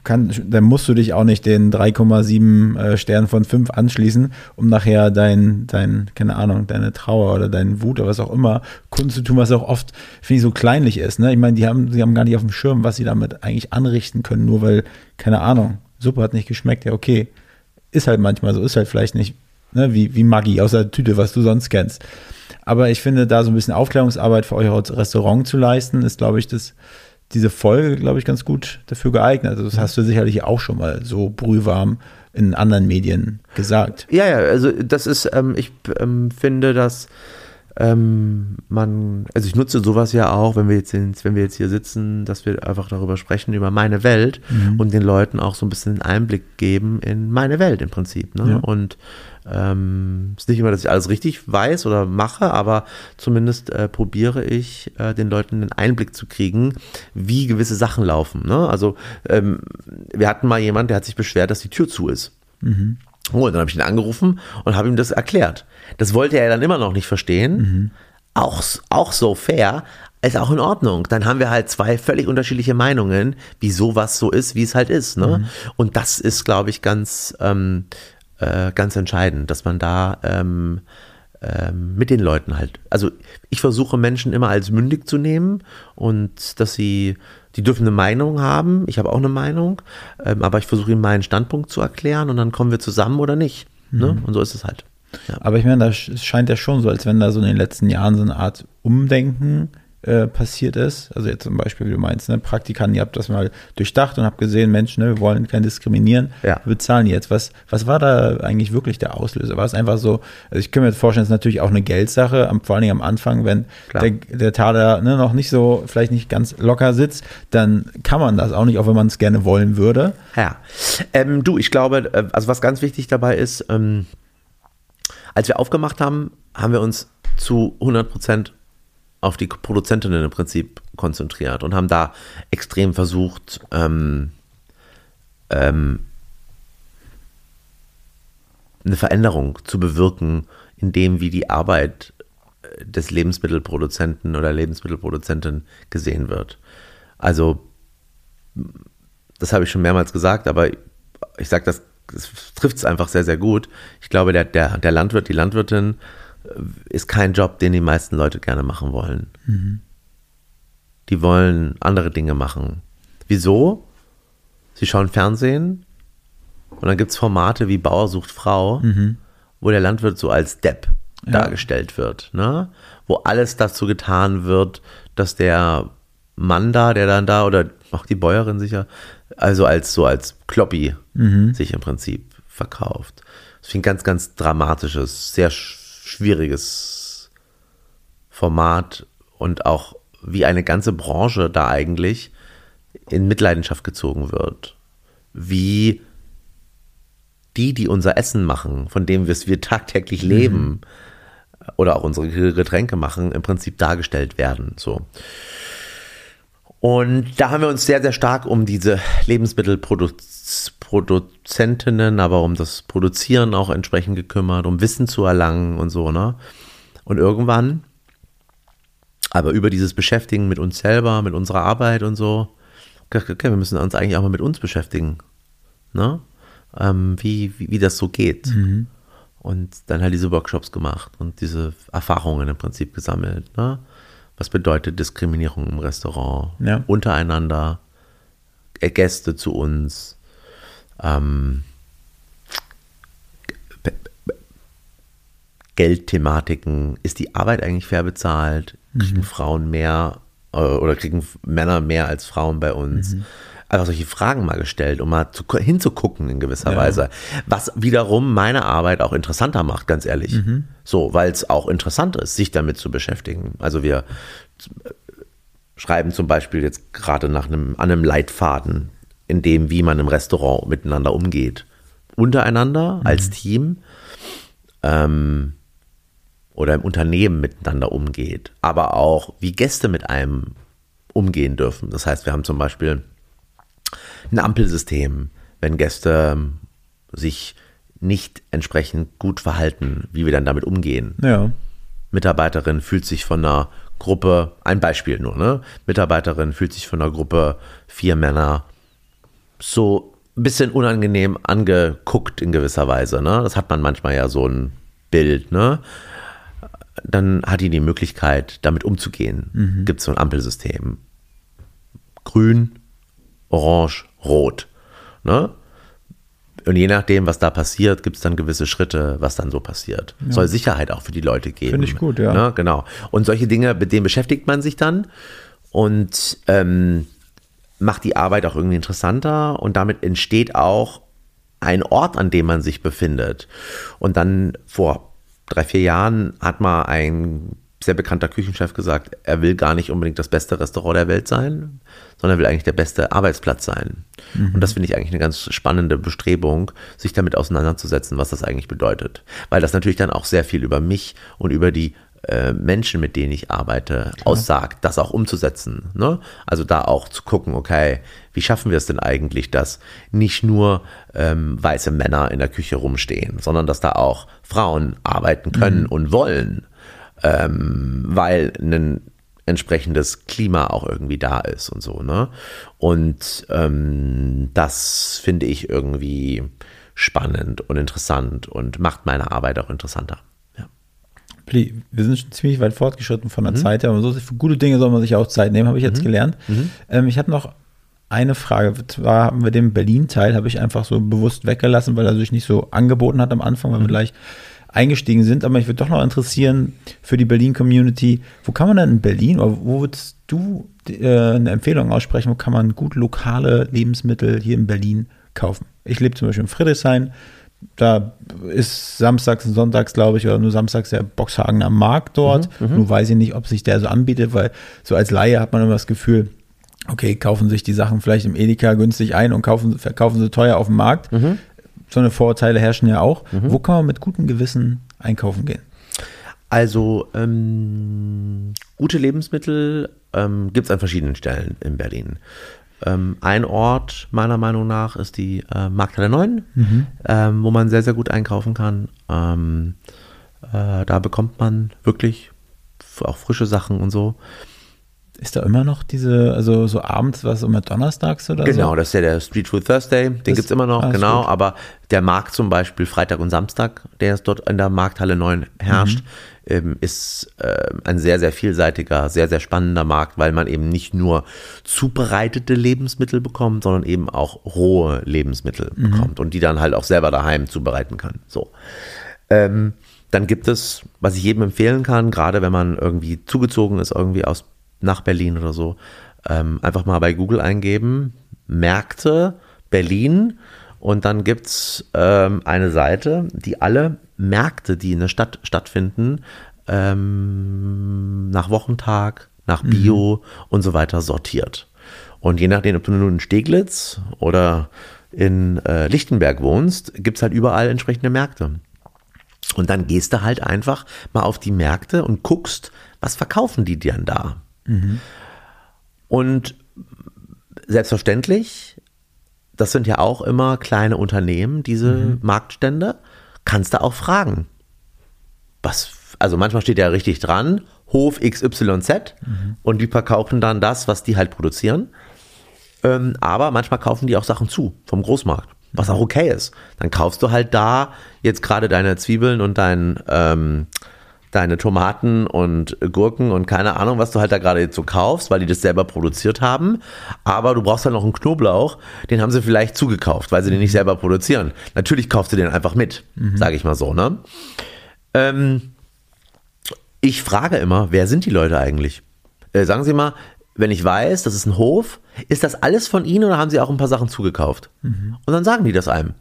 Kann, dann musst du dich auch nicht den 3,7 äh, Sternen von 5 anschließen, um nachher dein, dein, keine Ahnung, deine Trauer oder dein Wut oder was auch immer kundzutun, was auch oft, finde ich, so kleinlich ist. Ne? Ich meine, die haben, die haben gar nicht auf dem Schirm, was sie damit eigentlich anrichten können, nur weil, keine Ahnung, Suppe hat nicht geschmeckt, ja, okay. Ist halt manchmal so, ist halt vielleicht nicht ne, wie, wie Maggi aus der Tüte, was du sonst kennst. Aber ich finde, da so ein bisschen Aufklärungsarbeit für euer Restaurant zu leisten, ist, glaube ich, das, diese Folge, glaube ich, ganz gut dafür geeignet. Also das hast du sicherlich auch schon mal so brühwarm in anderen Medien gesagt. Ja, ja, also das ist, ähm, ich ähm, finde, dass ähm, man, also ich nutze sowas ja auch, wenn wir jetzt, wenn wir jetzt hier sitzen, dass wir einfach darüber sprechen, über meine Welt und den Leuten auch so ein bisschen einen Einblick geben in meine Welt im Prinzip. Ne? Ja. Und ähm, ist nicht immer, dass ich alles richtig weiß oder mache, aber zumindest äh, probiere ich, äh, den Leuten einen Einblick zu kriegen, wie gewisse Sachen laufen. Ne? Also ähm, wir hatten mal jemand, der hat sich beschwert, dass die Tür zu ist. Oh, und dann habe ich ihn angerufen und habe ihm das erklärt. Das wollte er dann immer noch nicht verstehen. Auch, auch so fair, ist auch in Ordnung. Dann haben wir halt zwei völlig unterschiedliche Meinungen, wieso was so ist, wie es halt ist. Ne? Und das ist, glaube ich, ganz, ähm, äh, ganz entscheidend, dass man da ähm, ähm, mit den Leuten halt. Also ich versuche Menschen immer als mündig zu nehmen und dass sie, die dürfen eine Meinung haben. Ich habe auch eine Meinung, ähm, aber ich versuche ihnen meinen Standpunkt zu erklären und dann kommen wir zusammen oder nicht. Ne? Und so ist es halt. Ja. Aber ich meine, da scheint ja schon so, als wenn da so in den letzten Jahren so eine Art Umdenken äh, passiert ist. Also jetzt zum Beispiel, wie du meinst, ne, Praktikanten, ihr habt das mal durchdacht und habt gesehen, Mensch, ne, wir wollen kein diskriminieren, Ja. wir bezahlen jetzt. Was, was war da eigentlich wirklich der Auslöser? War es einfach so, also ich kann mir vorstellen, es ist natürlich auch eine Geldsache, am, vor allen Dingen am Anfang, wenn Klar. der, der Taler ne, noch nicht so, vielleicht nicht ganz locker sitzt, dann kann man das auch nicht, auch wenn man es gerne wollen würde. Ja. Ähm, du, ich glaube, äh, also was ganz wichtig dabei ist, ähm, als wir aufgemacht haben, haben wir uns zu 100 Prozent auf die Produzentinnen im Prinzip konzentriert und haben da extrem versucht, ähm, ähm, eine Veränderung zu bewirken, in dem, wie die Arbeit äh, des Lebensmittelproduzenten oder Lebensmittelproduzentin gesehen wird. Also das habe ich schon mehrmals gesagt, aber ich sage das, das trifft es einfach sehr, sehr gut. Ich glaube, der, der, der Landwirt, die Landwirtin ist kein Job, den die meisten Leute gerne machen wollen. Die wollen andere Dinge machen. Wieso? Sie schauen Fernsehen und dann gibt es Formate wie Bauer sucht Frau, wo der Landwirt so als Depp dargestellt wird. Ne? Wo alles dazu getan wird, dass der Mann da, der dann da, oder auch die Bäuerin sicher, also als so als Kloppi sich im Prinzip verkauft. Das finde ich ein ganz, ganz dramatisches, sehr schwieriges Format und auch wie eine ganze Branche da eigentlich in Mitleidenschaft gezogen wird. Wie die, die unser Essen machen, von dem wir es wir tagtäglich leben, oder auch unsere Getränke machen, im Prinzip dargestellt werden. So. Und da haben wir uns sehr, sehr stark um diese Lebensmittelproduzentinnen, aber um das Produzieren auch entsprechend gekümmert, um Wissen zu erlangen und so, ne? Und irgendwann, aber über dieses Beschäftigen mit uns selber, mit unserer Arbeit und so, okay, wir müssen uns eigentlich auch mal mit uns beschäftigen, ne? Ähm, wie, wie, wie das so geht. Und dann halt diese Workshops gemacht und diese Erfahrungen im Prinzip gesammelt, ne? Was bedeutet Diskriminierung im Restaurant? Ja. Untereinander, äh, Gäste zu uns, ähm, Geldthematiken. Ist die Arbeit eigentlich fair bezahlt? Kriegen Frauen mehr äh, oder kriegen Männer mehr als Frauen bei uns? Einfach solche Fragen mal gestellt, um mal zu, hinzugucken in gewisser Ja. Weise. Was wiederum meine Arbeit auch interessanter macht, ganz ehrlich. So, weil es auch interessant ist, sich damit zu beschäftigen. Also wir schreiben zum Beispiel jetzt gerade nach einem, an einem Leitfaden, in dem, wie man im Restaurant miteinander umgeht. Untereinander, als Team ähm, oder im Unternehmen miteinander umgeht, aber auch, wie Gäste mit einem umgehen dürfen. Das heißt, wir haben zum Beispiel ein Ampelsystem, wenn Gäste ähm, sich nicht entsprechend gut verhalten, wie wir dann damit umgehen. Ja. Mitarbeiterin fühlt sich von einer Gruppe, ein Beispiel nur, ne? Mitarbeiterin fühlt sich von einer Gruppe vier Männer so ein bisschen unangenehm angeguckt in gewisser Weise, ne? Das hat man manchmal ja so ein Bild, ne? Dann hat die die Möglichkeit, damit umzugehen. Gibt es so ein Ampelsystem. Grün, Orange, Rot. Ne? Und je nachdem, was da passiert, gibt es dann gewisse Schritte, was dann so passiert. Soll Sicherheit auch für die Leute geben. Finde ich gut, ja. Ne? Genau. Und solche Dinge, mit denen beschäftigt man sich dann und ähm, macht die Arbeit auch irgendwie interessanter und damit entsteht auch ein Ort, an dem man sich befindet. Und dann vor drei, vier Jahren hat mal ein sehr bekannter Küchenchef gesagt, er will gar nicht unbedingt das beste Restaurant der Welt sein, sondern will eigentlich der beste Arbeitsplatz sein. Und das finde ich eigentlich eine ganz spannende Bestrebung, sich damit auseinanderzusetzen, was das eigentlich bedeutet. Weil das natürlich dann auch sehr viel über mich und über die äh, Menschen, mit denen ich arbeite, aussagt, das auch umzusetzen. Ne? Also da auch zu gucken, okay, wie schaffen wir es denn eigentlich, dass nicht nur ähm, weiße Männer in der Küche rumstehen, sondern dass da auch Frauen arbeiten können und wollen ähm, weil ein entsprechendes Klima auch irgendwie da ist und so, ne? Und ähm, das finde ich irgendwie spannend und interessant und macht meine Arbeit auch interessanter. Ja. Wir sind schon ziemlich weit fortgeschritten von der Zeit her, aber so für gute Dinge soll man sich auch Zeit nehmen, habe ich jetzt gelernt. Ähm, ich habe noch eine Frage. Zwar haben wir den Berlin-Teil, habe ich einfach so bewusst weggelassen, weil er sich nicht so angeboten hat am Anfang, weil wir gleich eingestiegen sind. Aber mich würde doch noch interessieren für die Berlin-Community, wo kann man denn in Berlin, oder wo würdest du äh, eine Empfehlung aussprechen, wo kann man gut lokale Lebensmittel hier in Berlin kaufen? Ich lebe zum Beispiel in Friedrichshain. Da ist samstags und sonntags, glaube ich, oder nur samstags der Boxhagener Markt dort. Nur weiß ich nicht, ob sich der so anbietet, weil so als Laie hat man immer das Gefühl, okay, kaufen sich die Sachen vielleicht im Edeka günstig ein und kaufen, verkaufen sie teuer auf dem Markt. So eine Vorurteile herrschen ja auch. Wo kann man mit gutem Gewissen einkaufen gehen? Also ähm, gute Lebensmittel ähm, gibt es an verschiedenen Stellen in Berlin. Ähm, ein Ort meiner Meinung nach ist die äh, Markthalle 9, ähm, wo man sehr, sehr gut einkaufen kann. Ähm, äh, da bekommt man wirklich auch frische Sachen und so. Ist da immer noch diese, also so abends, was immer donnerstags oder Genau, so? das ist ja der Street Food Thursday, den gibt es immer noch, ah, genau. gut. Aber der Markt zum Beispiel Freitag und Samstag, der es dort in der Markthalle 9 herrscht, Mhm. ähm, ist äh, ein sehr, sehr vielseitiger, sehr, sehr spannender Markt, weil man eben nicht nur zubereitete Lebensmittel bekommt, sondern eben auch rohe Lebensmittel Mhm. bekommt und die dann halt auch selber daheim zubereiten kann. So. Ähm, dann gibt es, was ich jedem empfehlen kann, gerade wenn man irgendwie zugezogen ist, irgendwie aus nach Berlin oder so, ähm, einfach mal bei Google eingeben, Märkte Berlin und dann gibt es ähm, eine Seite, die alle Märkte, die in der Stadt stattfinden, ähm, nach Wochentag, nach Bio und so weiter sortiert. Und je nachdem, ob du nun in Steglitz oder in äh, Lichtenberg wohnst, gibt es halt überall entsprechende Märkte. Und dann gehst du halt einfach mal auf die Märkte und guckst, was verkaufen die dir denn da? Und selbstverständlich, das sind ja auch immer kleine Unternehmen, diese Marktstände, kannst du auch fragen. Was, also manchmal steht ja richtig dran, Hof XYZ und die verkaufen dann das, was die halt produzieren. Ähm, aber manchmal kaufen die auch Sachen zu vom Großmarkt, was auch okay ist. Dann kaufst du halt da jetzt gerade deine Zwiebeln und dein, ähm, deine Tomaten und Gurken und keine Ahnung, was du halt da gerade jetzt so kaufst, weil die das selber produziert haben. Aber du brauchst halt noch einen Knoblauch, den haben sie vielleicht zugekauft, weil sie den nicht selber produzieren. Natürlich kaufst du den einfach mit, sage ich mal so, ne? Ähm, ich frage immer, wer sind die Leute eigentlich? Äh, sagen Sie mal, wenn ich weiß, das ist ein Hof, ist das alles von Ihnen oder haben Sie auch ein paar Sachen zugekauft? Und dann sagen die das einem.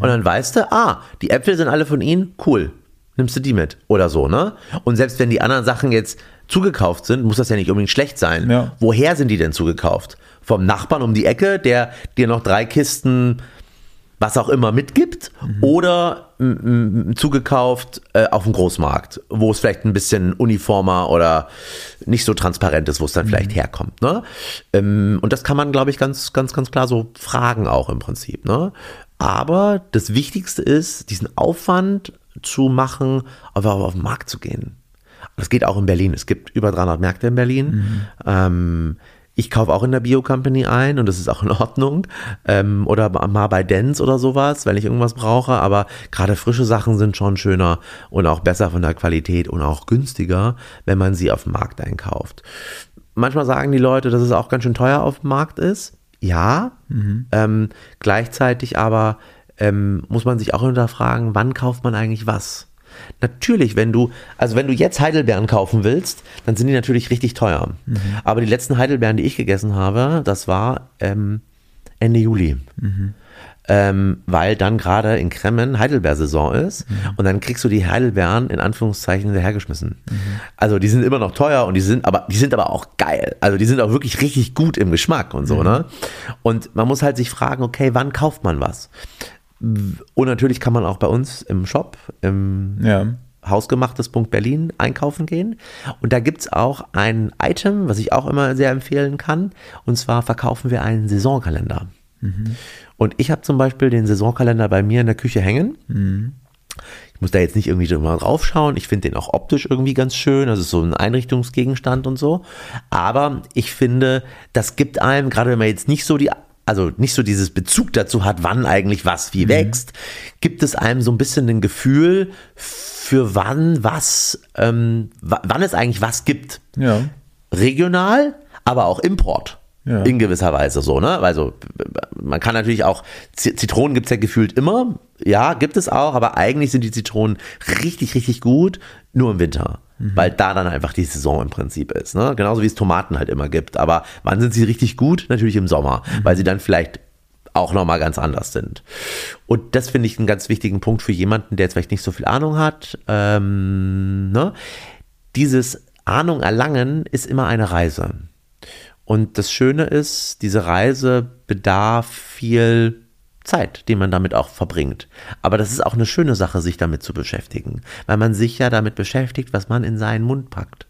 Und dann weißt du, ah, die Äpfel sind alle von Ihnen, cool. Nimmst du die mit oder so, ne? Und selbst wenn die anderen Sachen jetzt zugekauft sind, muss das ja nicht unbedingt schlecht sein. Ja. Woher sind die denn zugekauft? Vom Nachbarn um die Ecke, der dir noch drei Kisten was auch immer mitgibt oder m, m, zugekauft äh, auf dem Großmarkt, wo es vielleicht ein bisschen uniformer oder nicht so transparent ist, wo es dann vielleicht herkommt. Ne? Ähm, und das kann man, glaube ich, ganz, ganz, ganz klar so fragen auch im Prinzip. Ne? Aber das Wichtigste ist, diesen Aufwand zu machen, einfach auf den Markt zu gehen. Das geht auch in Berlin. Es gibt über 300 Märkte in Berlin. Ähm, ich kaufe auch in der Bio-Company ein und das ist auch in Ordnung. Ähm, oder mal bei Dents oder sowas, wenn ich irgendwas brauche. Aber gerade frische Sachen sind schon schöner und auch besser von der Qualität und auch günstiger, wenn man sie auf dem Markt einkauft. Manchmal sagen die Leute, dass es auch ganz schön teuer auf dem Markt ist. Ja, ähm, gleichzeitig aber ähm, muss man sich auch hinterfragen, wann kauft man eigentlich was? Natürlich, wenn du, also wenn du jetzt Heidelbeeren kaufen willst, dann sind die natürlich richtig teuer. Aber die letzten Heidelbeeren, die ich gegessen habe, das war ähm, Ende Juli. Ähm, weil dann gerade in Kremmen Heidelbeersaison ist und dann kriegst du die Heidelbeeren in Anführungszeichen hinterhergeschmissen. Also die sind immer noch teuer und die sind aber, die sind aber auch geil. Also die sind auch wirklich richtig gut im Geschmack und so, ne? Und man muss halt sich fragen, okay, wann kauft man was? Und natürlich kann man auch bei uns im Shop, im Ja. hausgemachtes.berlin einkaufen gehen. Und da gibt's auch ein Item, was ich auch immer sehr empfehlen kann. Und zwar verkaufen wir einen Saisonkalender. Und ich habe zum Beispiel den Saisonkalender bei mir in der Küche hängen. Ich muss da jetzt nicht irgendwie mal draufschauen. Ich finde den auch optisch irgendwie ganz schön. Also so ein Einrichtungsgegenstand und so. Aber ich finde, das gibt einem, gerade wenn man jetzt nicht so die also nicht so dieses Bezug dazu hat, wann eigentlich was wie wächst, gibt es einem so ein bisschen ein Gefühl für wann was, ähm, wa- wann es eigentlich was gibt. Ja. Regional, aber auch Import. Ja. In gewisser Weise so, ne? Also man kann natürlich auch, Zitronen gibt's ja gefühlt immer, ja, gibt es auch, aber eigentlich sind die Zitronen richtig, richtig gut, nur im Winter. Weil da dann einfach die Saison im Prinzip ist. Ne? Genauso wie es Tomaten halt immer gibt. Aber wann sind sie richtig gut? Natürlich im Sommer, weil sie dann vielleicht auch nochmal ganz anders sind. Und das finde ich einen ganz wichtigen Punkt für jemanden, der jetzt vielleicht nicht so viel Ahnung hat. Ähm, ne? Dieses Ahnung erlangen ist immer eine Reise. Und das Schöne ist, diese Reise bedarf viel Zeit, die man damit auch verbringt. Aber das ist auch eine schöne Sache, sich damit zu beschäftigen, weil man sich ja damit beschäftigt, was man in seinen Mund packt.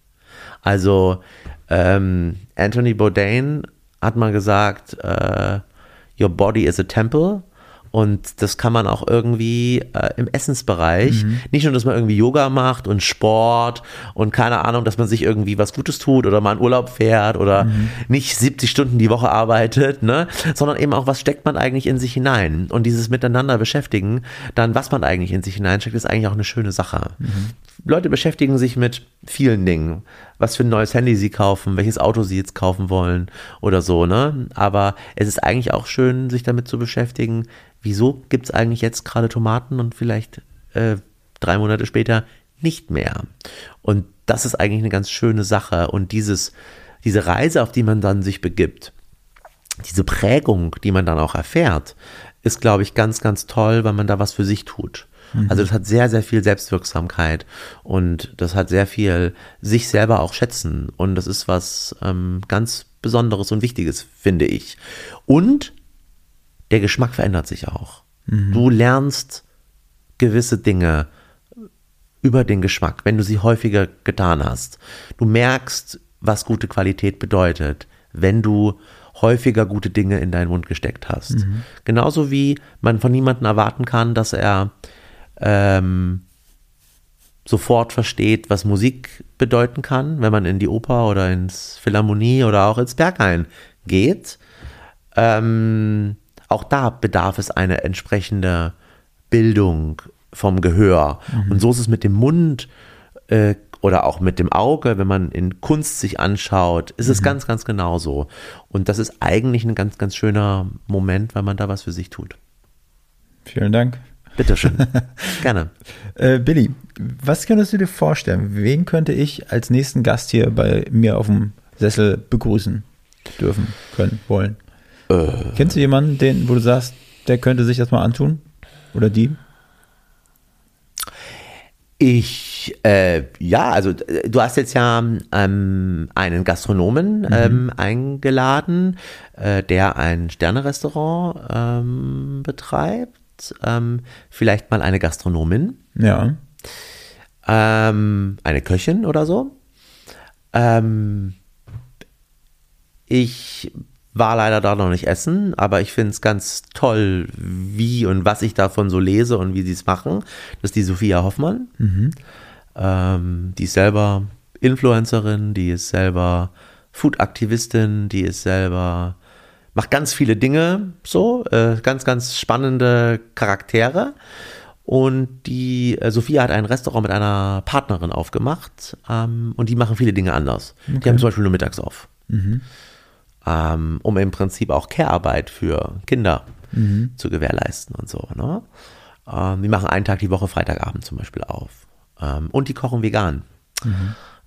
Also ähm, Anthony Bourdain hat mal gesagt, äh, Your body is a temple. Und das kann man auch irgendwie äh, im Essensbereich, nicht nur, dass man irgendwie Yoga macht und Sport und keine Ahnung, dass man sich irgendwie was Gutes tut oder mal in Urlaub fährt oder nicht 70 Stunden die Woche arbeitet, ne, sondern eben auch, was steckt man eigentlich in sich hinein? Und dieses Miteinander beschäftigen, dann was man eigentlich in sich hineinsteckt, ist eigentlich auch eine schöne Sache. Leute beschäftigen sich mit vielen Dingen. Was für ein neues Handy sie kaufen, welches Auto sie jetzt kaufen wollen oder so, ne? Aber es ist eigentlich auch schön, sich damit zu beschäftigen, wieso gibt es eigentlich jetzt gerade Tomaten und vielleicht äh, drei Monate später nicht mehr. Und das ist eigentlich eine ganz schöne Sache. Und dieses, diese Reise, auf die man dann sich begibt, diese Prägung, die man dann auch erfährt, ist, glaube ich, ganz, ganz toll, weil man da was für sich tut. Also das hat sehr, sehr viel Selbstwirksamkeit und das hat sehr viel sich selber auch schätzen und das ist was ähm, ganz Besonderes und Wichtiges, finde ich. Und der Geschmack verändert sich auch. Du lernst gewisse Dinge über den Geschmack, wenn du sie häufiger getan hast. Du merkst, was gute Qualität bedeutet, wenn du häufiger gute Dinge in deinen Mund gesteckt hast. Genauso wie man von niemandem erwarten kann, dass er ähm, sofort versteht, was Musik bedeuten kann, wenn man in die Oper oder ins Philharmonie oder auch ins Berghain geht. Ähm, auch da bedarf es eine entsprechende Bildung vom Gehör. Und so ist es mit dem Mund äh, oder auch mit dem Auge, wenn man in Kunst sich anschaut, ist es ganz, ganz genauso. Und das ist eigentlich ein ganz, ganz schöner Moment, weil man da was für sich tut. Vielen Dank. Bitteschön. [LAUGHS] Gerne. Äh, Billy, was könntest du dir vorstellen? Wen könnte ich als nächsten Gast hier bei mir auf dem Sessel begrüßen dürfen, können, wollen? Kennst du jemanden, den, wo du sagst, der könnte sich das mal antun? Oder die? Ich, äh, ja, also äh, du hast jetzt ja ähm, einen Gastronomen ähm, eingeladen, äh, der ein Sternerestaurant ähm, betreibt. Ähm, vielleicht mal eine Gastronomin, Ja. ähm, eine Köchin oder so. Ähm, ich war leider da noch nicht essen, aber ich finde es ganz toll, wie und was ich davon so lese und wie sie es machen. Das ist die Sophia Hoffmann. Ähm, die ist selber Influencerin, die ist selber Food-Aktivistin, die ist selber, macht ganz viele Dinge so, äh, ganz, ganz spannende Charaktere. Und die äh, Sophia hat ein Restaurant mit einer Partnerin aufgemacht ähm, und die machen viele Dinge anders. Die haben zum Beispiel nur mittags auf. Ähm, um im Prinzip auch Care-Arbeit für Kinder zu gewährleisten und so. Ne? Ähm, die machen einen Tag die Woche Freitagabend zum Beispiel auf. Ähm, und die kochen vegan.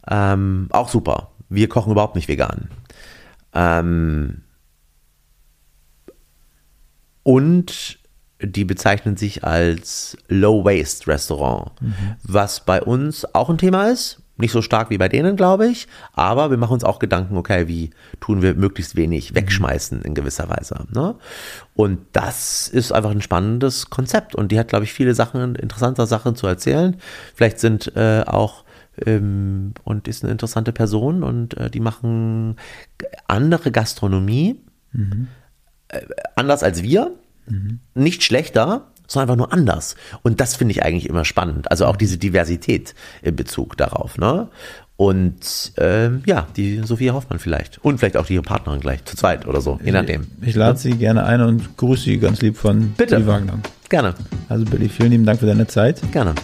Ähm, auch super. Wir kochen überhaupt nicht vegan. Ähm, und die bezeichnen sich als Low-Waste-Restaurant, was bei uns auch ein Thema ist. Nicht so stark wie bei denen, glaube ich, aber wir machen uns auch Gedanken, okay, wie tun wir möglichst wenig wegschmeißen in gewisser Weise. Ne? Und das ist einfach ein spannendes Konzept und die hat, glaube ich, viele Sachen, interessante Sachen zu erzählen. Vielleicht sind äh, auch ähm, und ist eine interessante Person und äh, die machen andere Gastronomie, äh, anders als wir, nicht schlechter, sondern einfach nur anders. Und das finde ich eigentlich immer spannend. Also auch diese Diversität in Bezug darauf. Ne? Und ähm, ja, die Sophia Hoffmann vielleicht. Und vielleicht auch die Partnerin gleich, zu zweit oder so, je nachdem. Ich lade sie gerne ein und grüße sie ganz lieb von Bitte. Billy Wagner. Gerne, Also Billy, vielen lieben Dank für deine Zeit. gerne.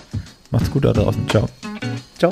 Macht's gut da draußen. Ciao. Ciao.